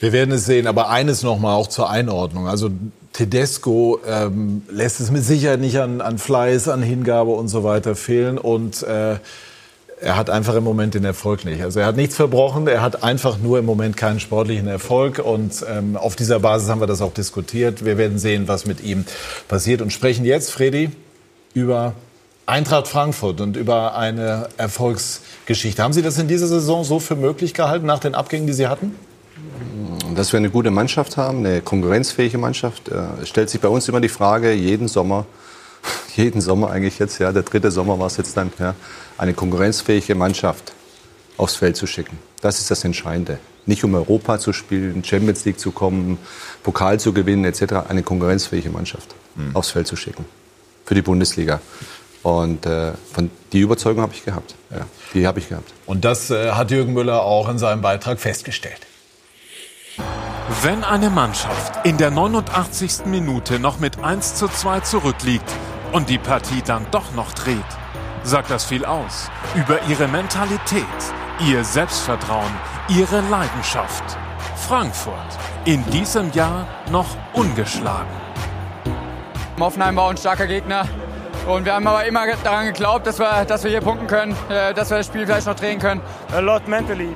Wir werden es sehen, aber eines noch mal auch zur Einordnung. Also Tedesco ähm, lässt es mit Sicherheit nicht an, an Fleiß, an Hingabe und so weiter fehlen und äh, er hat einfach im Moment den Erfolg nicht. Also er hat nichts verbrochen, er hat einfach nur im Moment keinen sportlichen Erfolg und ähm, auf dieser Basis haben wir das auch diskutiert. Wir werden sehen, was mit ihm passiert und sprechen jetzt, Fredi, über Eintracht Frankfurt und über eine Erfolgsgeschichte. Haben Sie das in dieser Saison so für möglich gehalten nach den Abgängen, die Sie hatten? Dass wir eine gute Mannschaft haben, eine konkurrenzfähige Mannschaft. Äh, stellt sich bei uns immer die Frage, jeden Sommer, jeden Sommer eigentlich jetzt, ja, der dritte Sommer war es jetzt dann, ja, eine konkurrenzfähige Mannschaft aufs Feld zu schicken. Das ist das Entscheidende. Nicht um Europa zu spielen, Champions League zu kommen, Pokal zu gewinnen etc. Eine konkurrenzfähige Mannschaft aufs Feld zu schicken für die Bundesliga. Und äh, von die Überzeugung habe ich gehabt. Ja, die habe ich gehabt. Und das äh, hat Jürgen Müller auch in seinem Beitrag festgestellt. Wenn eine Mannschaft in der 89. Minute noch mit 1 zu 2 zurückliegt und die Partie dann doch noch dreht, sagt das viel aus über ihre Mentalität, ihr Selbstvertrauen, ihre Leidenschaft. Frankfurt in diesem Jahr noch ungeschlagen. Hoffenheim war ein starker Gegner. Und wir haben aber immer daran geglaubt, dass wir, dass wir hier punkten können, äh, dass wir das Spiel vielleicht noch drehen können.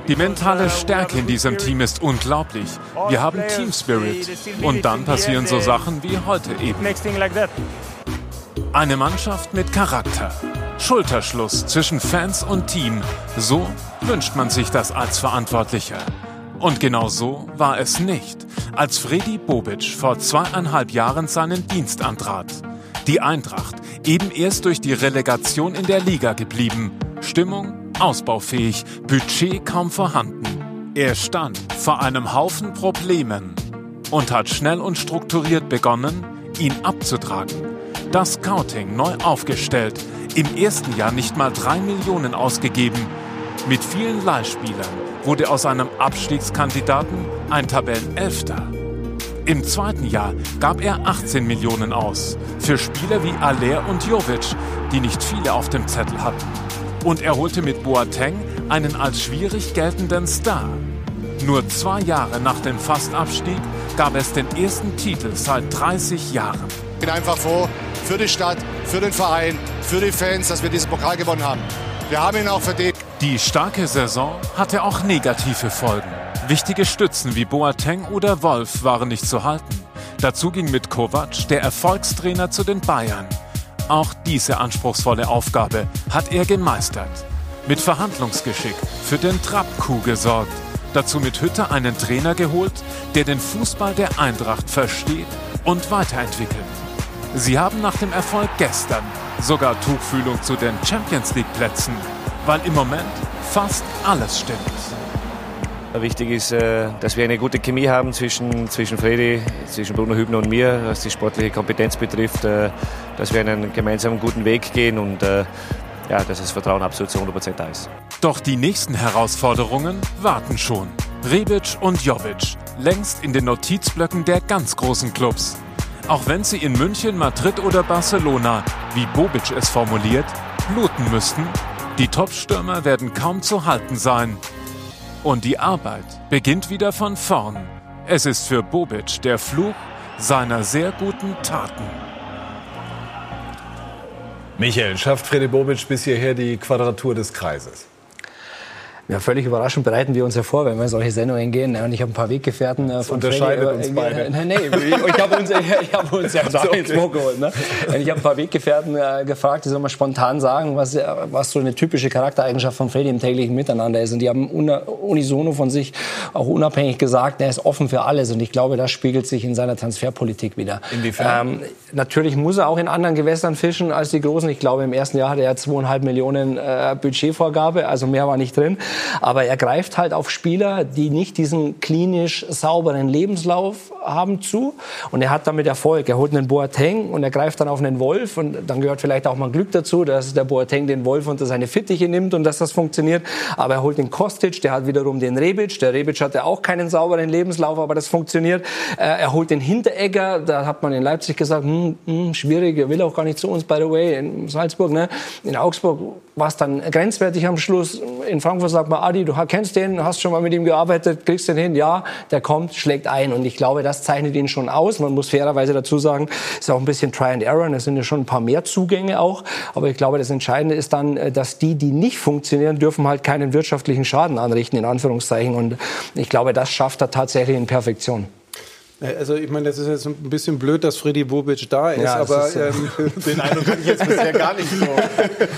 Die mentale Stärke in diesem Team ist unglaublich. Wir haben Team Spirit. Und dann passieren so Sachen wie heute eben. Eine Mannschaft mit Charakter. Schulterschluss zwischen Fans und Team. So wünscht man sich das als Verantwortlicher. Und genau so war es nicht, als Freddy Bobic vor zweieinhalb Jahren seinen Dienst antrat. Die Eintracht eben erst durch die Relegation in der Liga geblieben. Stimmung ausbaufähig, Budget kaum vorhanden. Er stand vor einem Haufen Problemen und hat schnell und strukturiert begonnen, ihn abzutragen. Das Scouting neu aufgestellt, im ersten Jahr nicht mal drei Millionen ausgegeben. Mit vielen Leihspielern wurde aus einem Abstiegskandidaten ein Tabellenelfter. Im zweiten Jahr gab er 18 Millionen aus für Spieler wie Aller und Jovic, die nicht viele auf dem Zettel hatten. Und er holte mit Boateng einen als schwierig geltenden Star. Nur zwei Jahre nach dem Fastabstieg gab es den ersten Titel seit 30 Jahren. Ich bin einfach froh für die Stadt, für den Verein, für die Fans, dass wir diesen Pokal gewonnen haben. Wir haben ihn auch verdient. Die starke Saison hatte auch negative Folgen. Wichtige Stützen wie Boateng oder Wolf waren nicht zu halten. Dazu ging mit Kovac der Erfolgstrainer zu den Bayern. Auch diese anspruchsvolle Aufgabe hat er gemeistert. Mit Verhandlungsgeschick für den Trapp-Coup gesorgt. Dazu mit Hütter einen Trainer geholt, der den Fußball der Eintracht versteht und weiterentwickelt. Sie haben nach dem Erfolg gestern sogar Tuchfühlung zu den Champions League Plätzen, weil im Moment fast alles stimmt. Wichtig ist, äh, dass wir eine gute Chemie haben zwischen, zwischen Fredi, zwischen Bruno Hübner und mir, was die sportliche Kompetenz betrifft, äh, dass wir einen gemeinsamen guten Weg gehen und äh, ja, dass das Vertrauen absolut zu 100% da ist. Doch die nächsten Herausforderungen warten schon. Rebic und Jovic, längst in den Notizblöcken der ganz großen Clubs. Auch wenn sie in München, Madrid oder Barcelona, wie Bobic es formuliert, bluten müssten, die Topstürmer werden kaum zu halten sein. Und die Arbeit beginnt wieder von vorn. Es ist für Bobic der Fluch seiner sehr guten Taten. Michael, schafft Freddy Bobic bis hierher die Quadratur des Kreises? Ja, völlig überraschend bereiten wir uns ja vor, wenn wir in solche Sendungen gehen. Und ich habe ein paar Weggefährten äh, von unterscheidet Freddy, uns beide. Nein, nein, ich habe uns, ich hab uns ja Boot geholt. Ne? Ich habe ein paar Weggefährten äh, gefragt, die sollen mal spontan sagen, was, äh, was so eine typische Charaktereigenschaft von Freddy im täglichen Miteinander ist. Und die haben unisono von sich auch unabhängig gesagt, er ist offen für alles. Und ich glaube, das spiegelt sich in seiner Transferpolitik wieder. Inwiefern? Ähm, natürlich muss er auch in anderen Gewässern fischen als die Großen. Ich glaube, im ersten Jahr hatte er zweieinhalb Millionen äh, Budgetvorgabe, also mehr war nicht drin. Aber er greift halt auf Spieler, die nicht diesen klinisch sauberen Lebenslauf haben zu. Und er hat damit Erfolg. Er holt einen Boateng und er greift dann auf einen Wolf. Und dann gehört vielleicht auch mal Glück dazu, dass der Boateng den Wolf unter seine Fittiche nimmt und dass das funktioniert. Aber er holt den Kostic, der hat wiederum den Rebic. Der Rebic hatte auch keinen sauberen Lebenslauf, aber das funktioniert. Äh, er holt den Hinteregger. Da hat man in Leipzig gesagt, hm, hm, schwierig, er will auch gar nicht zu uns, by the way, in Salzburg. Ne? In Augsburg war es dann grenzwertig am Schluss. In Frankfurt sagt man, Adi, du kennst den, hast schon mal mit ihm gearbeitet, kriegst den hin. Ja, der kommt, schlägt ein. Und ich glaube, das zeichnet ihn schon aus. Man muss fairerweise dazu sagen, ist auch ein bisschen Try and Error. Es sind ja schon ein paar mehr Zugänge auch. Aber ich glaube, das Entscheidende ist dann, äh, dass die, die nicht funktionieren, dürfen halt keinen wirtschaftlichen Schaden anrichten, in Anführungszeichen. Und ich glaube, das schafft er tatsächlich in Perfektion. Also ich meine, das ist jetzt ein bisschen blöd, dass Freddy Bobic da ist, ja, aber ist, ähm, den Eindruck hatte ich jetzt bisher gar nicht so.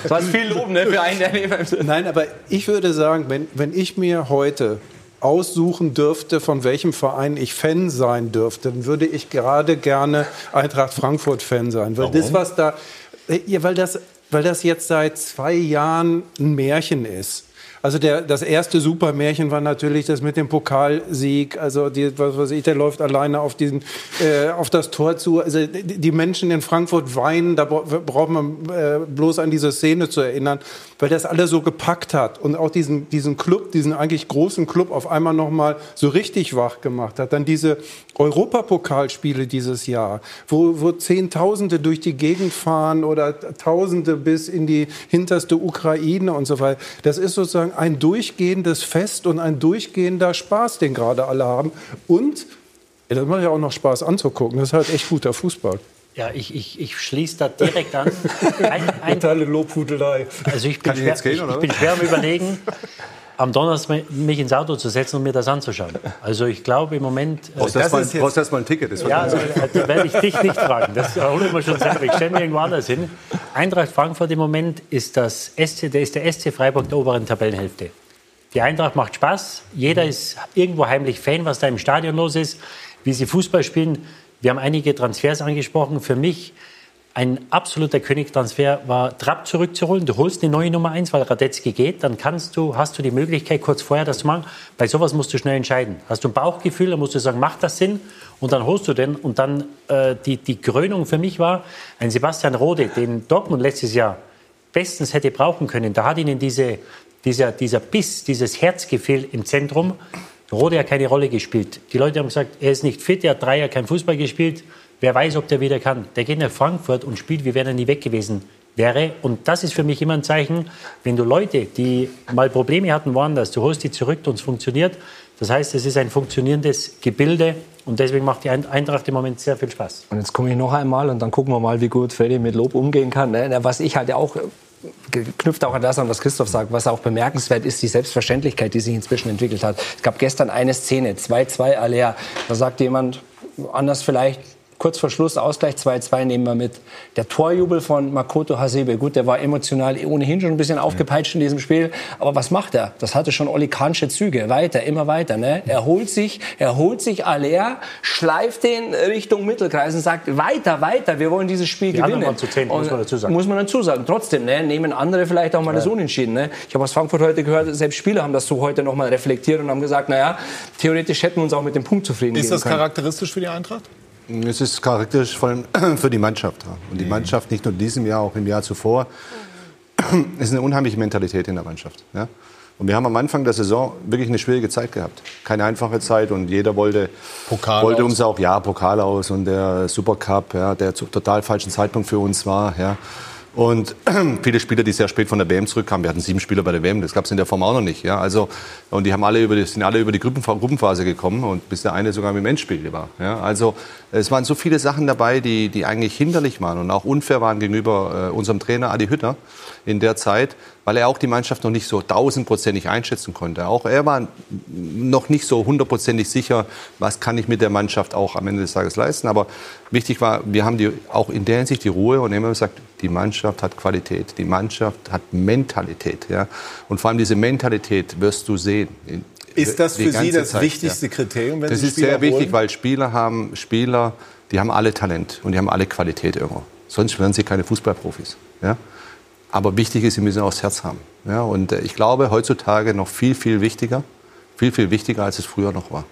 Das war viel Lob, ne, für einen, der Nein, aber ich würde sagen, wenn, wenn ich mir heute aussuchen dürfte, von welchem Verein ich Fan sein dürfte, dann würde ich gerade gerne Eintracht Frankfurt Fan sein, weil Warum? das was da, ja, weil das, weil das jetzt seit zwei Jahren ein Märchen ist. Also der, das erste Supermärchen war natürlich das mit dem Pokalsieg. Also die, was weiß ich, der läuft alleine auf diesen, äh, auf das Tor zu. Also die, Menschen in Frankfurt weinen. Da braucht man äh, bloß an diese Szene zu erinnern, weil das alle so gepackt hat und auch diesen, diesen Club, diesen eigentlich großen Club auf einmal noch mal so richtig wach gemacht hat. Dann diese Europapokalspiele dieses Jahr, wo, wo Zehntausende durch die Gegend fahren oder Tausende bis in die hinterste Ukraine und so weiter. Das ist sozusagen ein durchgehendes Fest und ein durchgehender Spaß, den gerade alle haben. Und das macht ja auch noch Spaß anzugucken. Das ist halt echt guter Fußball. Ja, ich, ich, ich schließe da direkt an. Ein, ein, Totale Lobhudelei. Also ich bin, schwer, gehen, ich, ich bin schwer am Überlegen, am Donnerstag mich ins Auto zu setzen und mir das anzuschauen. Also ich glaube im Moment... Äh, brauchst du erst mal ein Ticket? ja, also, da werde ich dich nicht fragen. Das hole ich mir schon selber. Ich stelle mir irgendwo anders hin. Eintracht Frankfurt im Moment ist, das SC, der ist der SC Freiburg der oberen Tabellenhälfte. Die Eintracht macht Spaß. Jeder ist irgendwo heimlich Fan, was da im Stadion los ist, wie sie Fußball spielen. Wir haben einige Transfers angesprochen. Für mich ein absoluter Königstransfer war Trapp zurückzuholen. Du holst eine neue Nummer eins, weil Radetzky geht, dann kannst du, hast du die Möglichkeit, kurz vorher das zu machen. Bei sowas musst du schnell entscheiden. Hast du ein Bauchgefühl, dann musst du sagen, macht das Sinn? Und dann holst du den. Und dann äh, die, die Krönung für mich war ein Sebastian Rode, den Dortmund letztes Jahr bestens hätte brauchen können. Da hat ihnen diese, dieser, dieser Biss, dieses Herzgefühl im Zentrum, Rode hat keine Rolle gespielt. Die Leute haben gesagt, er ist nicht fit, er hat drei Jahre kein Fußball gespielt. Wer weiß, ob der wieder kann. Der geht nach Frankfurt und spielt, wie wenn er nie weg gewesen wäre. Und das ist für mich immer ein Zeichen, wenn du Leute, die mal Probleme hatten woanders, du holst die zurück und es funktioniert. Das heißt, es ist ein funktionierendes Gebilde und deswegen macht die Eintracht im Moment sehr viel Spaß. Und jetzt komme ich noch einmal und dann gucken wir mal, wie gut Freddy mit Lob umgehen kann. Ne? Was ich halt auch knüpft auch an das an, was Christoph sagt, was auch bemerkenswert ist, die Selbstverständlichkeit, die sich inzwischen entwickelt hat. Es gab gestern eine Szene, 2-2 Alea. Da sagt jemand, anders vielleicht, kurz vor Schluss Ausgleich 2-2 nehmen wir mit. Der Torjubel von Makoto Hasebe, gut, der war emotional ohnehin schon ein bisschen aufgepeitscht in diesem Spiel, aber was macht er? Das hatte schon Oli Kahnsche Züge, weiter, immer weiter. Ne? Er holt sich, er holt sich Aller, schleift den Richtung Mittelkreis und sagt, weiter, weiter, wir wollen dieses Spiel Die gewinnen. zu zehn, muss man dazu sagen. Muss man dazu sagen. Trotzdem ne, nehmen andere vielleicht auch mal das Unentschieden. Ne? Ich habe aus Frankfurt heute gehört, selbst Spieler haben das so heute noch mal reflektiert und haben gesagt, naja, theoretisch hätten wir uns auch mit dem Punkt zufrieden Ist geben das können. charakteristisch für die Eintracht? Es ist charakteristisch vor allem für die Mannschaft. Und die Mannschaft, nicht nur in diesem Jahr, auch im Jahr zuvor, ist eine unheimliche Mentalität in der Mannschaft. Ja? Und wir haben am Anfang der Saison wirklich eine schwierige Zeit gehabt. Keine einfache Zeit und jeder wollte, Pokal wollte uns auch, ja, Pokal aus und der Supercup, ja, der zu total falschen Zeitpunkt für uns war. Ja. Und viele Spieler, die sehr spät von der WM zurückkamen, wir hatten sieben Spieler bei der WM, das gab es in der Form auch noch nicht. Ja. Also, und die haben alle über die, sind alle über die Gruppenphase gekommen und bis der eine sogar im Endspiel war. Ja. Also es waren so viele Sachen dabei, die, die eigentlich hinderlich waren und auch unfair waren gegenüber äh, unserem Trainer Adi Hütter in der Zeit, weil er auch die Mannschaft noch nicht so tausendprozentig einschätzen konnte. Auch er war noch nicht so hundertprozentig sicher, was kann ich mit der Mannschaft auch am Ende des Tages leisten. Aber wichtig war, wir haben die, auch in der Hinsicht die Ruhe und immer gesagt, die Mannschaft hat Qualität, die Mannschaft hat Mentalität. Ja? Und vor allem diese Mentalität wirst du sehen. Ist das für Sie das Zeit, wichtigste ja. Kriterium, wenn Das Sie ist Spieler sehr wichtig, holen? weil Spieler haben Spieler, die haben alle Talent und die haben alle Qualität irgendwo. Sonst wären sie keine Fußballprofis. Ja? Aber wichtig ist, sie müssen auch das Herz haben. Ja? Und äh, ich glaube, heutzutage noch viel, viel wichtiger, viel, viel wichtiger, als es früher noch war.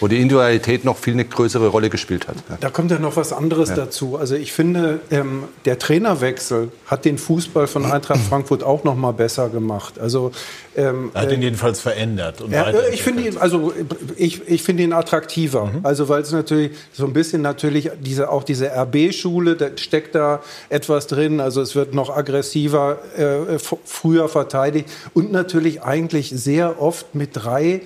Wo die Individualität noch viel eine größere Rolle gespielt hat. Da kommt ja noch was anderes Ja. dazu. Also ich finde, ähm, der Trainerwechsel hat den Fußball von Eintracht Frankfurt auch noch mal besser gemacht. Also ähm, Er hat ihn äh, jedenfalls verändert. Und ja, weiterentwickelt. ich finde ihn, also ich, ich finde ihn attraktiver. Also weil es natürlich so ein bisschen natürlich diese auch diese RB-Schule, da steckt da etwas drin. Also es wird noch aggressiver, äh, früher verteidigt und natürlich eigentlich sehr oft mit drei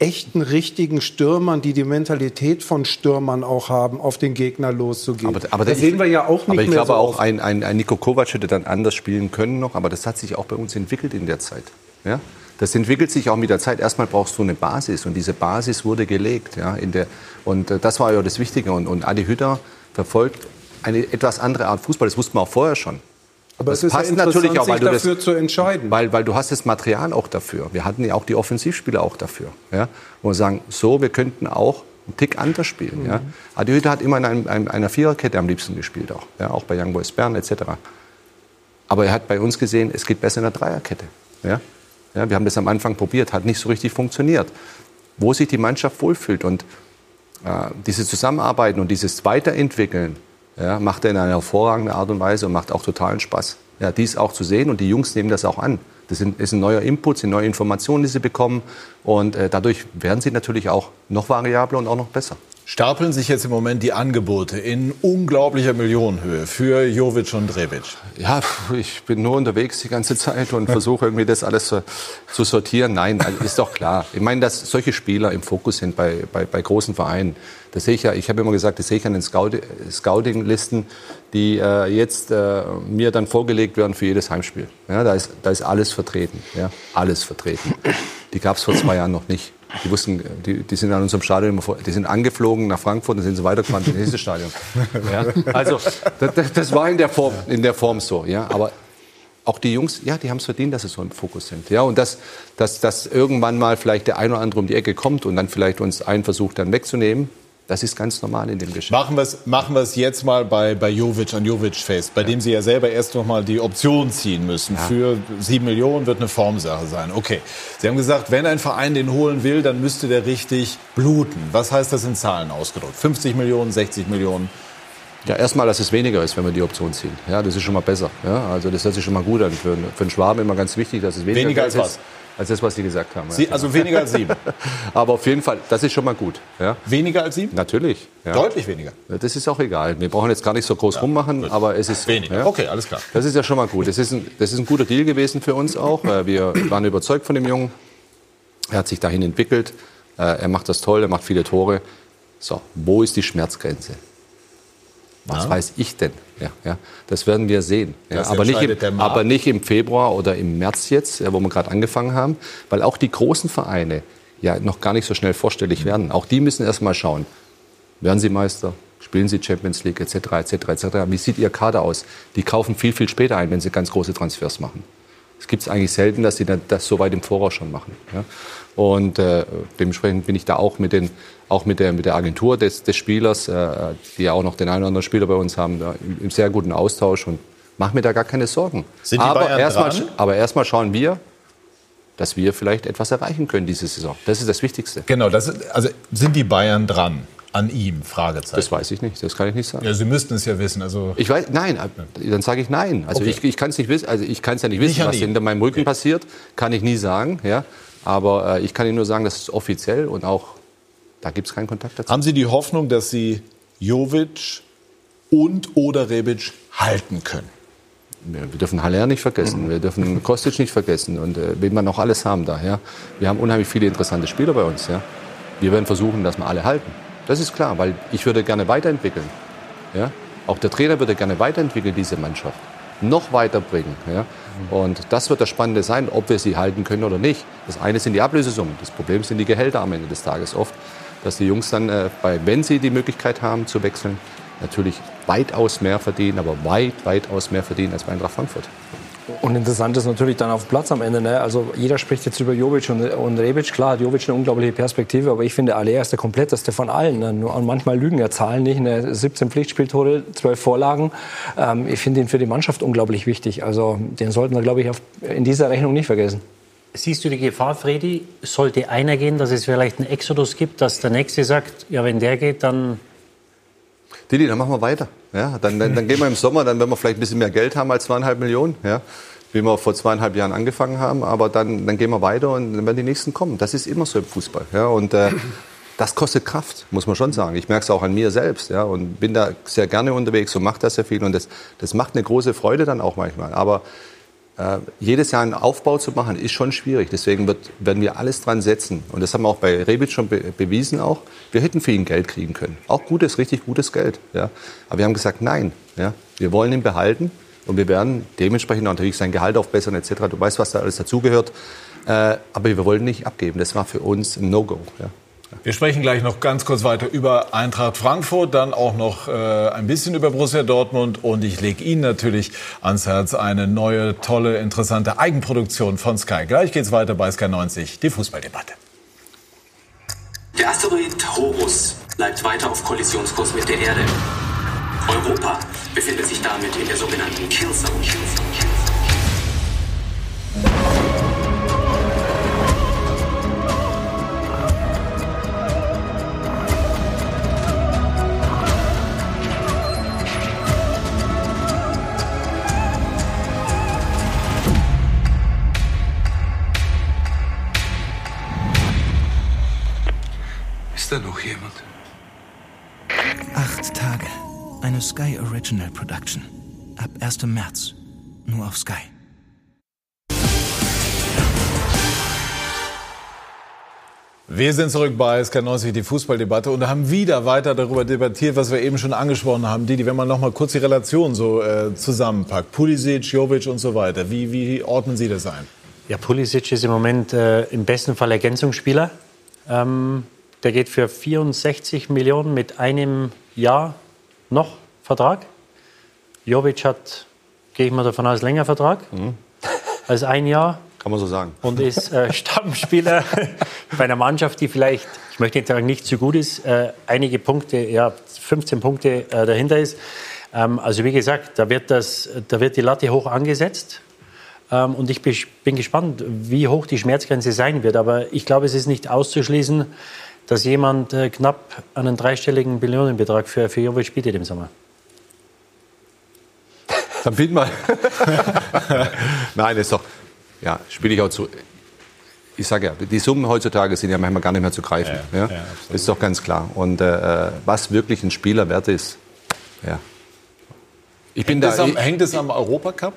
echten, richtigen Stürmern, die die Mentalität von Stürmern auch haben, auf den Gegner loszugehen. Aber, aber das ich- sehen wir ja auch nicht Aber ich mehr glaube so auch, ein, ein, ein Nico Kovac hätte dann anders spielen können noch. Aber das hat sich auch bei uns entwickelt in der Zeit. Ja? Das entwickelt sich auch mit der Zeit. Erstmal brauchst du eine Basis. Und diese Basis wurde gelegt. Ja? In der, und äh, das war ja das Wichtige. Und, und Adi Hütter verfolgt eine etwas andere Art Fußball. Das wussten wir auch vorher schon. Aber das es ist ja passt interessant, natürlich auch, weil du das, dafür zu entscheiden. weil, weil du hast das Material auch dafür. Wir hatten ja auch die Offensivspieler auch dafür. Ja? Wo wir sagen, so, wir könnten auch einen Tick anders spielen. Ja? Adi Hütter hat immer in einem, einem, einer Viererkette am liebsten gespielt, auch, ja? auch bei Young Boys Bern etc. Aber er hat bei uns gesehen, es geht besser in der Dreierkette. Ja? Ja, wir haben das am Anfang probiert, hat nicht so richtig funktioniert. Wo sich die Mannschaft wohlfühlt und äh, diese Zusammenarbeiten und dieses Weiterentwickeln ja, macht er in einer hervorragenden Art und Weise und macht auch totalen Spaß. Ja, dies auch zu sehen und die Jungs nehmen das auch an. Das sind, ist ein neuer Input, sind neue Informationen, die sie bekommen und äh, dadurch werden sie natürlich auch noch variabler und auch noch besser. Stapeln sich jetzt im Moment die Angebote in unglaublicher Millionenhöhe für Jovic und Rebic. Ja, ich bin nur unterwegs die ganze Zeit und versuche irgendwie das alles zu, zu sortieren. Nein, also ist doch klar. Ich meine, dass solche Spieler im Fokus sind bei, bei, bei großen Vereinen. Das sehe ich ja, ich habe immer gesagt, das sehe ich an den Scout, Scouting-Listen, die äh, jetzt äh, mir dann vorgelegt werden für jedes Heimspiel. Ja, da, ist, da ist alles vertreten. Ja, alles vertreten. Die gab es vor zwei Jahren noch nicht. Die wussten, die, die sind an unserem Stadion die sind angeflogen nach Frankfurt, dann sind sie weitergefahren ins nächste Stadion. Ja, also das, das war in der Form, in der Form so. Ja, aber auch die Jungs, ja, die haben es verdient, dass sie so im Fokus sind. Ja, und dass, dass, dass irgendwann mal vielleicht der ein oder andere um die Ecke kommt und dann vielleicht uns einen versucht dann wegzunehmen, das ist ganz normal in dem Geschäft. Machen wir es machen wir's jetzt mal bei, bei Jovic an Jovic fest, bei ja. dem Sie ja selber erst noch mal die Option ziehen müssen. Ja. Für sieben Millionen wird eine Formsache sein. Okay. Sie haben gesagt, wenn ein Verein den holen will, dann müsste der richtig bluten. Was heißt das in Zahlen ausgedrückt? 50 Millionen, 60 Millionen? Ja, erstmal, dass es weniger ist, wenn wir die Option ziehen. Ja, das ist schon mal besser. Ja, also das hört sich schon mal gut an. Für, für einen Schwaben immer ganz wichtig, dass es weniger, weniger als was? Als das, was Sie gesagt haben. Sie, also weniger als sieben. Aber auf jeden Fall, das ist schon mal gut. Ja. Weniger als sieben? Natürlich. Ja. Deutlich weniger. Das ist auch egal. Wir brauchen jetzt gar nicht so groß ja, rummachen, gut. aber es ist weniger. Okay, alles klar. Das ist ja schon mal gut. Das ist ein, das ist ein guter Deal gewesen für uns auch. Wir waren überzeugt von dem Jungen. Er hat sich dahin entwickelt. Äh, er macht das toll. Er macht viele Tore. So, wo ist die Schmerzgrenze? Was weiß ich denn? Ja, ja, das werden wir sehen. Ja, aber, nicht im, aber nicht im Februar oder im März jetzt, wo wir gerade angefangen haben, weil auch die großen Vereine ja noch gar nicht so schnell vorstellig werden. Auch die müssen erst mal schauen, werden sie Meister, spielen sie Champions League etc. etc. etc. Wie sieht ihr Kader aus? Die kaufen viel viel später ein, wenn sie ganz große Transfers machen. Es gibt es eigentlich selten, dass sie das so weit im Voraus schon machen. Ja? Und äh, dementsprechend bin ich da auch mit, den, auch mit, der, mit der Agentur des, des Spielers, äh, die ja auch noch den einen oder anderen Spieler bei uns haben, da im, sehr guten Austausch und mache mir da gar keine Sorgen. Sind die aber erstmal aber erstmal schauen wir, dass wir vielleicht etwas erreichen können diese Saison. Das ist das Wichtigste. Genau, das ist, also sind die Bayern dran? an ihm? Fragezeichen. Das weiß ich nicht, das kann ich nicht sagen. Ja, Sie müssten es ja wissen. Also ich weiß, nein, dann sage ich nein. Also okay. ich, ich kann es nicht wissen, also ich kann es ja nicht wissen, nicht was hinter meinem Rücken okay. passiert, kann ich nie sagen. Ja, aber äh, ich kann Ihnen nur sagen, das ist offiziell und auch da gibt es keinen Kontakt dazu. Haben Sie die Hoffnung, dass Sie Jovic und oder Rebic halten können? Wir dürfen Haller nicht vergessen, wir dürfen Kostic nicht vergessen und äh, wen wir noch alles haben da. Ja? Wir haben unheimlich viele interessante Spieler bei uns. Ja? Wir werden versuchen, dass wir alle halten. Das ist klar, weil ich würde gerne weiterentwickeln. Ja? Auch der Trainer würde gerne weiterentwickeln, diese Mannschaft. Noch weiterbringen. Ja? Und das wird das Spannende sein, ob wir sie halten können oder nicht. Das eine sind die Ablösesummen. Das Problem sind die Gehälter am Ende des Tages oft. Dass die Jungs dann, äh, bei, wenn sie die Möglichkeit haben zu wechseln, natürlich weitaus mehr verdienen, aber weit, weitaus mehr verdienen als bei Eintracht Frankfurt. Und interessant ist natürlich dann auf Platz am Ende. Ne? Also jeder spricht jetzt über Jovic und, und Rebic. Klar hat Jovic eine unglaubliche Perspektive, aber ich finde, Alea ist der kompletteste von allen. Ne? Und manchmal lügen ja Zahlen nicht. Ne? 17 Pflichtspieltore, 12 Vorlagen. Ähm, ich finde ihn für die Mannschaft unglaublich wichtig. Also den sollten wir, glaube ich, auf, in dieser Rechnung nicht vergessen. Siehst du die Gefahr, Fredi, sollte einer gehen, dass es vielleicht einen Exodus gibt, dass der Nächste sagt, ja, wenn der geht, dann Didi, dann machen wir weiter. Ja, dann, dann, dann gehen wir im Sommer, dann werden wir vielleicht ein bisschen mehr Geld haben als zweieinhalb Millionen. Ja, wie wir vor zweieinhalb Jahren angefangen haben. Aber dann, dann gehen wir weiter und dann werden die nächsten kommen. Das ist immer so im Fußball. Ja, und äh, das kostet Kraft, muss man schon sagen. Ich merke es auch an mir selbst. Ja, und bin da sehr gerne unterwegs und mache das sehr viel. Und das, das macht eine große Freude dann auch manchmal. Aber äh, jedes Jahr einen Aufbau zu machen, ist schon schwierig. Deswegen wird, werden wir alles dran setzen. Und das haben wir auch bei Rebic schon be bewiesen auch. Wir hätten für ihn Geld kriegen können. Auch gutes, richtig gutes Geld. Ja. Aber wir haben gesagt, nein. Ja. Wir wollen ihn behalten. Und wir werden dementsprechend natürlich sein Gehalt aufbessern etc. Du weißt, was da alles dazugehört. Äh, aber wir wollten nicht abgeben. Das war für uns ein No-Go. Ja. Wir sprechen gleich noch ganz kurz weiter über Eintracht Frankfurt, dann auch noch äh, ein bisschen über Borussia Dortmund und ich lege Ihnen natürlich ans Herz eine neue, tolle, interessante Eigenproduktion von Sky. Gleich geht's weiter bei Sky 90, die Fußballdebatte. Der Asteroid Horus bleibt weiter auf Kollisionskurs mit der Erde. Europa befindet sich damit in der sogenannten Killzone. Ist Eine Sky Original Production. Ab 1. März. Nur auf Sky. Wir sind zurück bei SK90, die Fußballdebatte, und haben wieder weiter darüber debattiert, was wir eben schon angesprochen haben. Didi, wenn man noch mal kurz die Relation so äh, zusammenpackt, Pulisic, Jovic und so weiter, wie, wie ordnen Sie das ein? Ja, Pulisic ist im Moment äh, im besten Fall Ergänzungsspieler Ähm, der geht für 64 Millionen mit einem Jahr noch Vertrag. Jovic hat, gehe ich mal davon aus, länger Vertrag Mhm. als ein Jahr Kann man so sagen. und ist äh, Stammspieler bei einer Mannschaft, die vielleicht, ich möchte nicht sagen, nicht so gut ist, äh, einige Punkte, ja, 15 Punkte äh, dahinter ist. Ähm, also wie gesagt, da wird, das, da wird die Latte hoch angesetzt. Ähm, und ich bin gespannt, wie hoch die Schmerzgrenze sein wird. Aber ich glaube, es ist nicht auszuschließen, dass jemand äh, knapp einen dreistelligen Millionenbetrag für, für Jovic bietet im Sommer. Dann bieten wir. Nein, ist doch. Ja, spiele ich auch zu. Ich sage ja, die Summen heutzutage sind ja manchmal gar nicht mehr zu greifen. Ja, Ja, ja, ist doch ganz klar. Und äh, was wirklich ein Spieler wert ist, ja. Ich bin Hängt, da, es am, ich- hängt es am Europacup?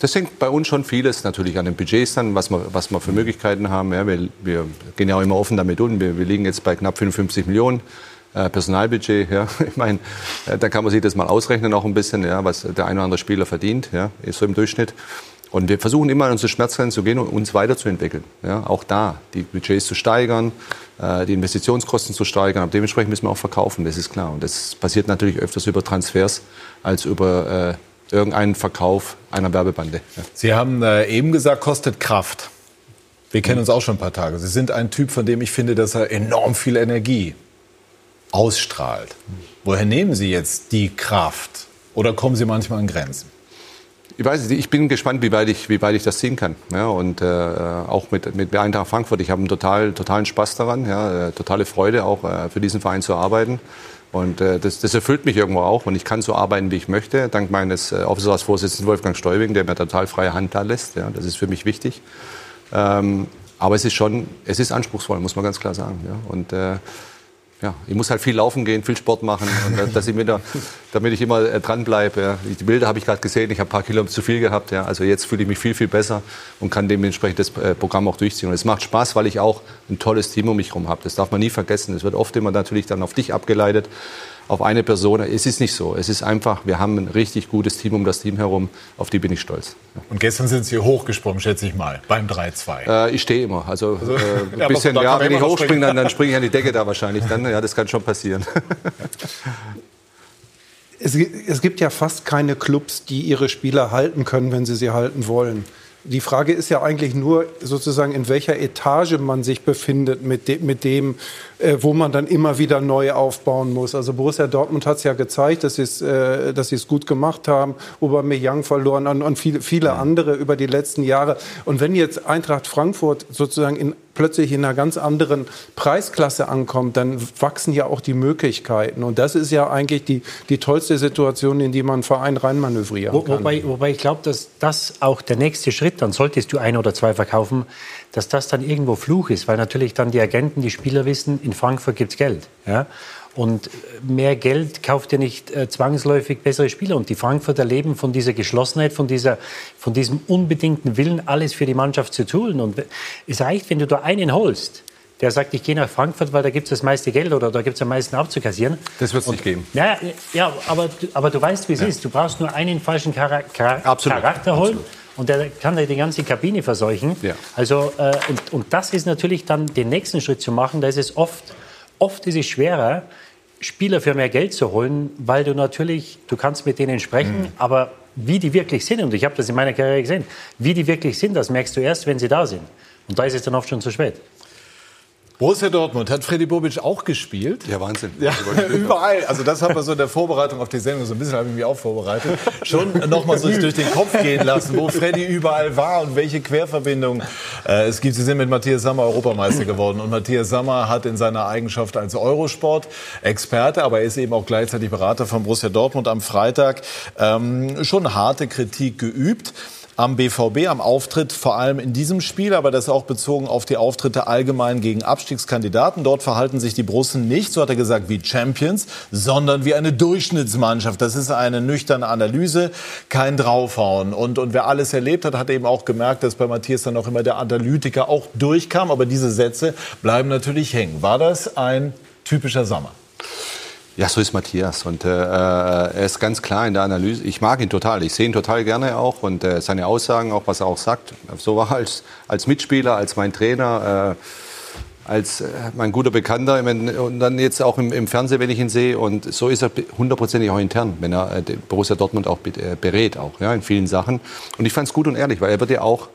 das hängt bei uns schon vieles natürlich an den Budgets dann, was wir, was wir für Möglichkeiten haben. Ja, wir, wir gehen ja auch immer offen damit um. Wir, wir liegen jetzt bei knapp 55 Millionen äh, Personalbudget. Ja. Ich meine, äh, da kann man sich das mal ausrechnen auch ein bisschen, ja, was der ein oder andere Spieler verdient, ja, ist so im Durchschnitt. Und wir versuchen immer an unsere Schmerzgrenzen zu gehen und uns weiterzuentwickeln. Ja, auch da die Budgets zu steigern, äh, die Investitionskosten zu steigern. Aber dementsprechend müssen wir auch verkaufen, das ist klar. Und das passiert natürlich öfters über Transfers als über äh, irgendeinen Verkauf einer Werbebande. Ja. Sie haben äh, eben gesagt, kostet Kraft. Wir kennen uns auch schon ein paar Tage. Sie sind ein Typ, von dem ich finde, dass er enorm viel Energie ausstrahlt. Woher nehmen Sie jetzt die Kraft? Oder kommen Sie manchmal an Grenzen? Ich weiß nicht, ich bin gespannt, wie weit ich, wie weit ich das ziehen kann. Ja, und äh, auch mit, mit Eintracht Frankfurt. Ich habe einen total, totalen Spaß daran, ja, äh, totale Freude, auch äh, für diesen Verein zu arbeiten. Und äh, das, das erfüllt mich irgendwo auch. Und ich kann so arbeiten, wie ich möchte, dank meines äh, Aufsichtsratsvorsitzenden Wolfgang Stäubing, der mir total freie Hand da lässt. Ja, das ist für mich wichtig. Ähm, aber es ist schon, es ist anspruchsvoll, muss man ganz klar sagen. Ja. Und äh, ja, ich muss halt viel laufen gehen, viel Sport machen, und dass- dass ich wieder, damit ich immer äh, dranbleibe. Ja. Die Bilder habe ich gerade gesehen, ich habe ein paar Kilo zu viel gehabt. Ja. Also jetzt fühle ich mich viel, viel besser und kann dementsprechend das äh, Programm auch durchziehen. Und es macht Spaß, weil ich auch ein tolles Team um mich herum habe. Das darf man nie vergessen. Es wird oft immer natürlich dann auf dich abgeleitet, auf eine Person. Es ist nicht so. Es ist einfach, wir haben ein richtig gutes Team um das Team herum. Auf die bin ich stolz. Und gestern sind Sie hochgesprungen, schätze ich mal, beim 3-2. Äh, ich stehe immer. Also, Also, äh, ein bisschen, ja, wenn ich hochspringe, dann, dann springe ich an die Decke da wahrscheinlich. Dann, ja, das kann schon passieren. Es, es gibt ja fast keine Clubs, die ihre Spieler halten können, wenn sie sie halten wollen. Die Frage ist ja eigentlich nur sozusagen, in welcher Etage man sich befindet mit, de mit dem, äh, wo man dann immer wieder neu aufbauen muss. Also Borussia Dortmund hat es ja gezeigt, dass sie es äh, es gut gemacht haben. Aubameyang verloren und, und viele, viele andere über die letzten Jahre. Und wenn jetzt Eintracht Frankfurt sozusagen in, plötzlich in einer ganz anderen Preisklasse ankommt, dann wachsen ja auch die Möglichkeiten. Und das ist ja eigentlich die, die tollste Situation, in die man einen Verein reinmanövrieren Wo, kann. wobei, wobei ich glaube, dass das auch der nächste Schritt, dann solltest du ein oder zwei verkaufen, dass das dann irgendwo Fluch ist, weil natürlich dann die Agenten, die Spieler wissen, in Frankfurt gibt's Geld. Ja? Und äh, mehr Geld kauft ja nicht äh, zwangsläufig bessere Spieler. Und die Frankfurter leben von dieser Geschlossenheit, von, dieser, von diesem unbedingten Willen, alles für die Mannschaft zu tun. Und es reicht, wenn du da einen holst, der sagt, ich gehe nach Frankfurt, weil da gibt es das meiste Geld oder da gibt es am meisten abzukassieren. Das wird es nicht geben. Ja, ja aber, du- aber du weißt, wie es ist. Du brauchst nur einen falschen Chara Chara Absolut, Charakter holen und der kann dir die ganze Kabine verseuchen. Ja. Also, äh, und, und das ist natürlich dann den nächsten Schritt zu machen. Da ist es oft, oft ist es schwerer, Spieler für mehr Geld zu holen, weil du natürlich, du kannst mit denen sprechen, Mhm. aber wie die wirklich sind, und ich habe das in meiner Karriere gesehen, wie die wirklich sind, das merkst du erst, wenn sie da sind. Und da ist es dann oft schon zu spät. Borussia Dortmund hat Freddy Bobic auch gespielt. Ja, Wahnsinn. Ja, überall. Also das haben wir so in der Vorbereitung auf die Sendung so ein bisschen habe ich mich auch vorbereitet. Schon noch mal so durch den Kopf gehen lassen, wo Freddy überall war und welche Querverbindungen äh, es gibt. Sie sind mit Matthias Sammer Europameister geworden und Matthias Sammer hat in seiner Eigenschaft als Eurosport-Experte, aber er ist eben auch gleichzeitig Berater von Borussia Dortmund am Freitag ähm, schon harte Kritik geübt am BVB, am Auftritt, vor allem in diesem Spiel, aber das auch bezogen auf die Auftritte allgemein gegen Abstiegskandidaten. Dort verhalten sich die Brussen nicht, so hat er gesagt, wie Champions, sondern wie eine Durchschnittsmannschaft. Das ist eine nüchterne Analyse, kein Draufhauen. Und, und wer alles erlebt hat, hat eben auch gemerkt, dass bei Matthias dann auch immer der Analytiker auch durchkam. Aber diese Sätze bleiben natürlich hängen. War das ein typischer Sommer? Ja, so ist Matthias. Und äh, er ist ganz klar in der Analyse. Ich mag ihn total. Ich sehe ihn total gerne auch. Und äh, seine Aussagen, auch was er auch sagt. So war er als, als Mitspieler, als mein Trainer. Äh, als äh, mein guter Bekannter und dann jetzt auch im, im Fernsehen, wenn ich ihn sehe. Und so ist er hundertprozentig auch intern, wenn er äh, Borussia Dortmund auch be- äh, berät, auch ja, in vielen Sachen. Und ich fand es gut und ehrlich, weil er wird ja auch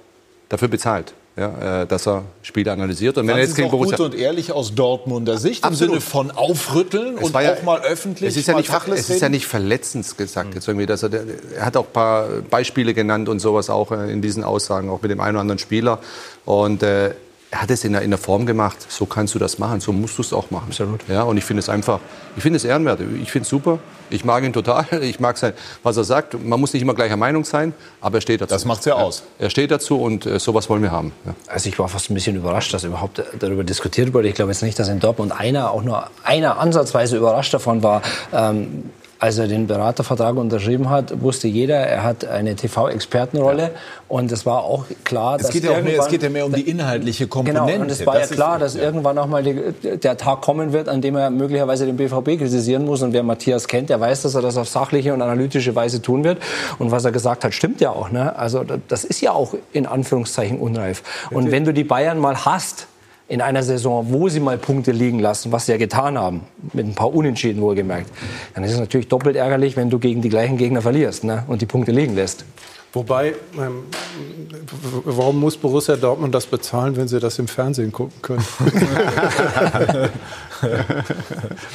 dafür bezahlt, ja, äh, dass er Spiele analysiert. Und wenn er jetzt gegen auch gut Borussia und ehrlich aus Dortmunder Sicht, Absolut. im Sinne von aufrütteln Es und ja- auch mal öffentlich Es ist ja nicht, es ist ja nicht verletzend gesagt jetzt irgendwie, dass er, er hat auch ein paar Beispiele genannt und sowas auch äh, in diesen Aussagen, auch mit dem einen oder anderen Spieler. Und äh, er hat es in der, in der Form gemacht. So kannst du das machen, so musst du es auch machen. Absolut. Ja, und ich finde es einfach, ich finde es ehrenwert. Ich finde es super. Ich mag ihn total. Ich mag sein, was er sagt. Man muss nicht immer gleicher Meinung sein, aber er steht dazu. Das macht's ja aus. Er steht dazu und äh, sowas wollen wir haben. Ja. Also ich war fast ein bisschen überrascht, dass überhaupt darüber diskutiert wurde. Ich glaube jetzt nicht, dass in Dortmund einer, auch nur einer ansatzweise überrascht davon war. Ähm, als er den Beratervertrag unterschrieben hat, wusste jeder, er hat eine TV-Expertenrolle. Und es war auch klar, Es dass geht, ja mehr, es geht ja mehr um die inhaltliche Komponente. Genau, und es war ja Das ist- klar, dass irgendwann auch mal die, der Tag kommen wird, an dem er möglicherweise den BVB kritisieren muss. Und wer Matthias kennt, der weiß, dass er das auf sachliche und analytische Weise tun wird. Und was er gesagt hat, stimmt ja auch. Ne? Also das ist ja auch in Anführungszeichen unreif. Und wenn du die Bayern mal hast, in einer Saison, wo sie mal Punkte liegen lassen, was sie ja getan haben, mit ein paar Unentschieden wohlgemerkt, dann ist es natürlich doppelt ärgerlich, wenn du gegen die gleichen Gegner verlierst ne? und die Punkte liegen lässt. Wobei, ähm, warum muss Borussia Dortmund das bezahlen, wenn sie das im Fernsehen gucken können?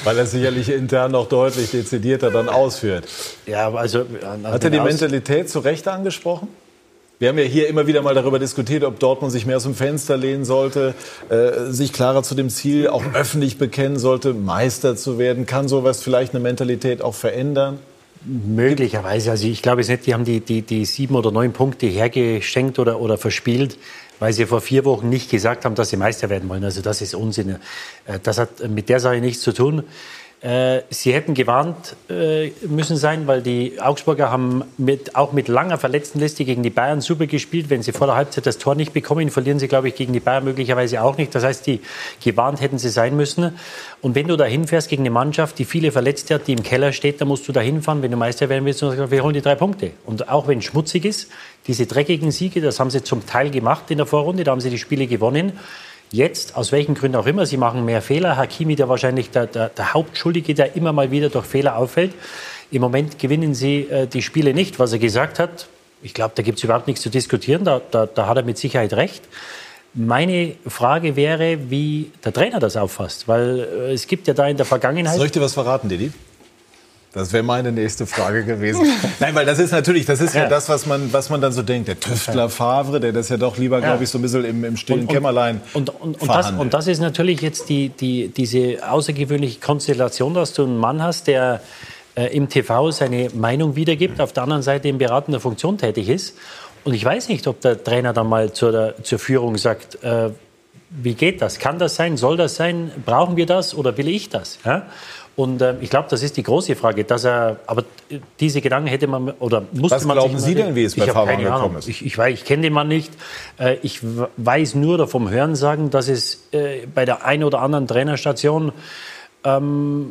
Weil er sicherlich intern noch deutlich dezidierter dann ausführt. Ja, also. Hat er die Mentalität zu Recht angesprochen? Wir haben ja hier immer wieder mal darüber diskutiert, ob Dortmund sich mehr aus dem Fenster lehnen sollte, äh, sich klarer zu dem Ziel auch öffentlich bekennen sollte, Meister zu werden. Kann sowas vielleicht eine Mentalität auch verändern? Möglicherweise. Also ich glaube jetzt nicht, die haben die, die, die sieben oder neun Punkte hergeschenkt oder, oder verspielt, weil sie vor vier Wochen nicht gesagt haben, dass sie Meister werden wollen. Also das ist Unsinn. Äh, Das hat mit der Sache nichts zu tun. Äh, Sie hätten gewarnt äh, müssen sein, weil die Augsburger haben mit, auch mit langer Verletztenliste gegen die Bayern super gespielt. Wenn sie vor der Halbzeit das Tor nicht bekommen, verlieren sie, glaube ich, gegen die Bayern möglicherweise auch nicht. Das heißt, die gewarnt hätten sie sein müssen. Und wenn du da hinfährst gegen eine Mannschaft, die viele Verletzte hat, die im Keller steht, dann musst du da hinfahren. Wenn du Meister werden willst, und sagst, wir holen die drei Punkte. Und auch wenn es schmutzig ist, diese dreckigen Siege, das haben sie zum Teil gemacht in der Vorrunde, da haben sie die Spiele gewonnen. Jetzt, aus welchen Gründen auch immer, sie machen mehr Fehler. Hakimi, der wahrscheinlich der, der, der Hauptschuldige, der immer mal wieder durch Fehler auffällt. Im Moment gewinnen sie äh, die Spiele nicht, was er gesagt hat. Ich glaube, da gibt es überhaupt nichts zu diskutieren. Da, da, da hat er mit Sicherheit recht. Meine Frage wäre, wie der Trainer das auffasst. Weil äh, es gibt ja da in der Vergangenheit. Soll ich dir was verraten, Didi? Das wäre meine nächste Frage gewesen. Nein, weil das ist natürlich, das ist ja, Ja. das, was man, was man dann so denkt. Der Tüftler Favre, der das ja doch lieber, glaube ich, so ein bisschen im, im stillen Kämmerlein Und, und, und, das, und das ist natürlich jetzt die, die, diese außergewöhnliche Konstellation, dass du einen Mann hast, der äh, im TV seine Meinung wiedergibt, auf der anderen Seite in beratender Funktion tätig ist. Und ich weiß nicht, ob der Trainer dann mal zur, der, zur Führung sagt, äh, wie geht das? Kann das sein? Soll das sein? Brauchen wir das oder will ich das? Ja? Und äh, ich glaube, das ist die große Frage, dass er, aber diese Gedanken hätte man oder musste Was man glauben Sie denn, wie es bei Favre keine Ahnung. gekommen ist? Ich, ich, weiß, ich kenne den Mann nicht. Äh, Ich weiß nur oder vom Hörensagen, dass es äh, bei der einen oder anderen Trainerstation ähm,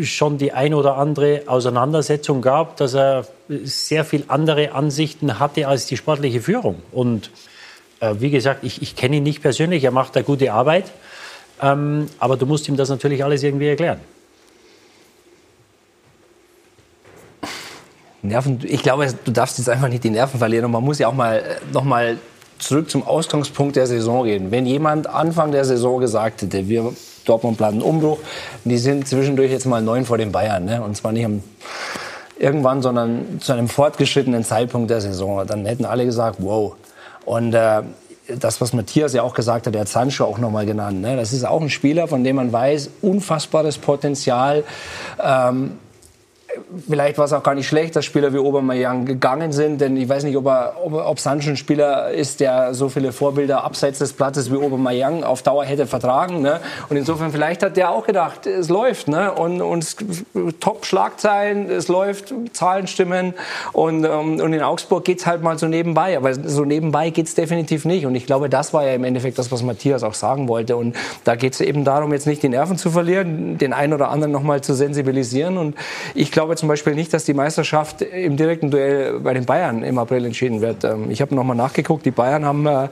schon die eine oder andere Auseinandersetzung gab, dass er sehr viel andere Ansichten hatte als die sportliche Führung. Und äh, wie gesagt, ich, ich kenne ihn nicht persönlich, er macht da gute Arbeit. Ähm, aber du musst ihm das natürlich alles irgendwie erklären. Nerven, ich glaube, du darfst jetzt einfach nicht die Nerven verlieren. Und man muss ja auch mal noch mal zurück zum Ausgangspunkt der Saison reden. Wenn jemand Anfang der Saison gesagt hätte, wir Dortmund planen Umbruch, die sind zwischendurch jetzt mal neun vor den Bayern, ne? und zwar nicht am irgendwann, sondern zu einem fortgeschrittenen Zeitpunkt der Saison, dann hätten alle gesagt, wow. Und äh, das, was Matthias ja auch gesagt hat, der hat Sancho auch nochmal genannt. Ne? Das ist auch ein Spieler, von dem man weiß, unfassbares Potenzial. Ähm, vielleicht war es auch gar nicht schlecht, dass Spieler wie Aubameyang gegangen sind, denn ich weiß nicht, ob, er, ob, ob Sancho ein Spieler ist, der so viele Vorbilder abseits des Platzes wie Aubameyang auf Dauer hätte vertragen. Ne? Und insofern vielleicht hat der auch gedacht, es läuft, ne? und, und es- Top-Schlagzeilen, es läuft, Zahlen stimmen und, ähm, und in Augsburg geht's halt mal so nebenbei, aber so nebenbei geht's definitiv nicht und ich glaube, das war ja im Endeffekt das, was Matthias auch sagen wollte und da geht's eben darum, jetzt nicht die Nerven zu verlieren, den einen oder anderen noch mal zu sensibilisieren und ich glaube zum Beispiel nicht, dass die Meisterschaft im direkten Duell bei den Bayern im April entschieden wird. Ähm, Ich habe noch mal nachgeguckt, die Bayern haben äh,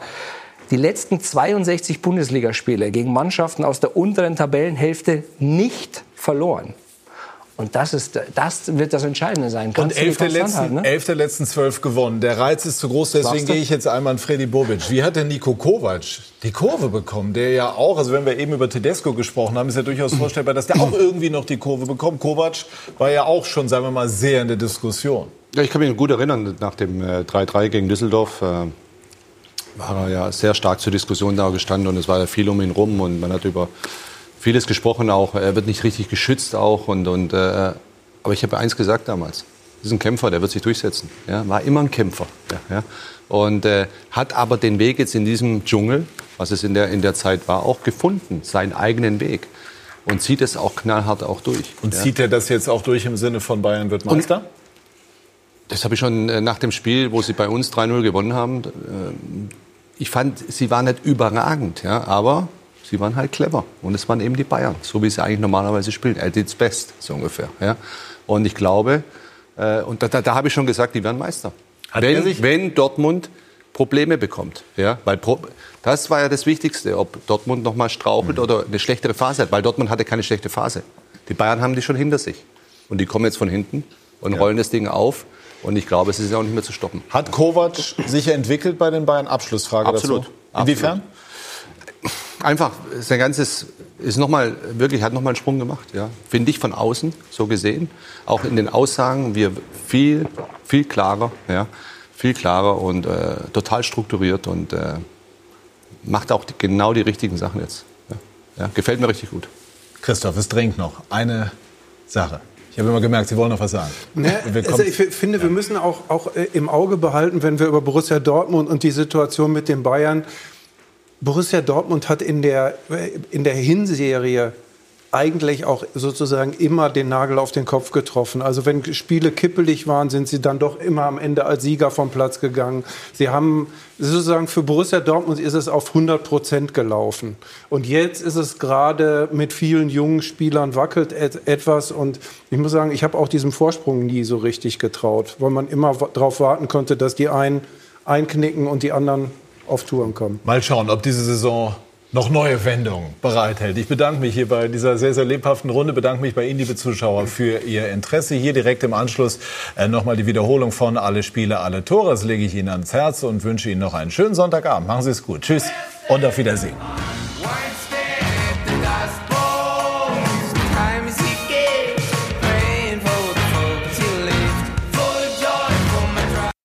die letzten 62 Bundesligaspiele gegen Mannschaften aus der unteren Tabellenhälfte nicht verloren. Und das, ist, das wird das Entscheidende sein. Kannst und elf der, letzten, ne? elf der letzten zwölf gewonnen. Der Reiz ist zu groß, deswegen gehe ich jetzt einmal an Freddy Bobic. Wie hat denn Nico Kovac die Kurve bekommen? Der ja auch, also wenn wir eben über Tedesco gesprochen haben, ist ja durchaus vorstellbar, dass der auch irgendwie noch die Kurve bekommt. Kovac war ja auch schon, sagen wir mal, sehr in der Diskussion. Ja, ich kann mich gut erinnern, nach dem 3-3 äh, gegen Düsseldorf äh, war er ja sehr stark zur Diskussion da gestanden und es war ja viel um ihn rum und man hat über vieles gesprochen auch. Er wird nicht richtig geschützt auch und, und äh, aber ich habe eins gesagt damals. Das ist ein Kämpfer, der wird sich durchsetzen. Ja, war immer ein Kämpfer. Ja, ja. Und äh, hat aber den Weg jetzt in diesem Dschungel, was es in der, in der Zeit war, auch gefunden, seinen eigenen Weg. Und zieht es auch knallhart auch durch. Und ja. zieht er das jetzt auch durch im Sinne von Bayern wird Meister? Und das habe ich schon äh, nach dem Spiel, wo sie bei uns 3-0 gewonnen haben. Äh, ich fand, sie waren nicht überragend, ja, aber sie waren halt clever. Und es waren eben die Bayern, so wie sie eigentlich normalerweise spielen. Er did's best, so ungefähr. Ja. Und ich glaube, äh, und da, da, da habe ich schon gesagt, die werden Meister. Wenn, wenn, Dortmund Probleme bekommt. Ja, weil Pro das war ja das Wichtigste, ob Dortmund noch mal strauchelt mhm. oder eine schlechtere Phase hat, weil Dortmund hatte keine schlechte Phase. Die Bayern haben die schon hinter sich. Und die kommen jetzt von hinten und ja. rollen das Ding auf. Und ich glaube, es ist ja auch nicht mehr zu stoppen. Hat Kovac sich entwickelt bei den Bayern? Abschlussfrage Absolut. dazu. Inwiefern? Einfach, sein ganzes ist noch mal wirklich hat noch mal einen Sprung gemacht, ja. Finde ich von außen so gesehen, auch in den Aussagen wir viel viel klarer, ja, viel klarer und äh, total strukturiert und äh, macht auch die, genau die richtigen Sachen jetzt. Ja. ja. gefällt mir richtig gut. Christoph, es dringt noch eine Sache. Ich habe immer gemerkt, Sie wollen noch was sagen. Ne, also ich finde, wir müssen auch, auch äh, im Auge behalten, wenn wir über Borussia Dortmund und die Situation mit den Bayern. Borussia Dortmund hat in der, in der Hinserie eigentlich auch sozusagen immer den Nagel auf den Kopf getroffen. Also wenn Spiele kippelig waren, sind sie dann doch immer am Ende als Sieger vom Platz gegangen. Sie haben sozusagen für Borussia Dortmund ist es auf 100 Prozent gelaufen. Und jetzt ist es gerade mit vielen jungen Spielern wackelt etwas. Und ich muss sagen, ich habe auch diesem Vorsprung nie so richtig getraut, weil man immer darauf warten konnte, dass die einen einknicken und die anderen auf Touren kommen. Mal schauen, ob diese Saison noch neue Wendungen bereithält. Ich bedanke mich hier bei dieser sehr, sehr lebhaften Runde, bedanke mich bei Ihnen, liebe Zuschauer, für Ihr Interesse. Hier direkt im Anschluss äh, nochmal die Wiederholung von Alle Spiele, alle Tore. Das lege ich Ihnen ans Herz und wünsche Ihnen noch einen schönen Sonntagabend. Machen Sie es gut. Tschüss und auf Wiedersehen.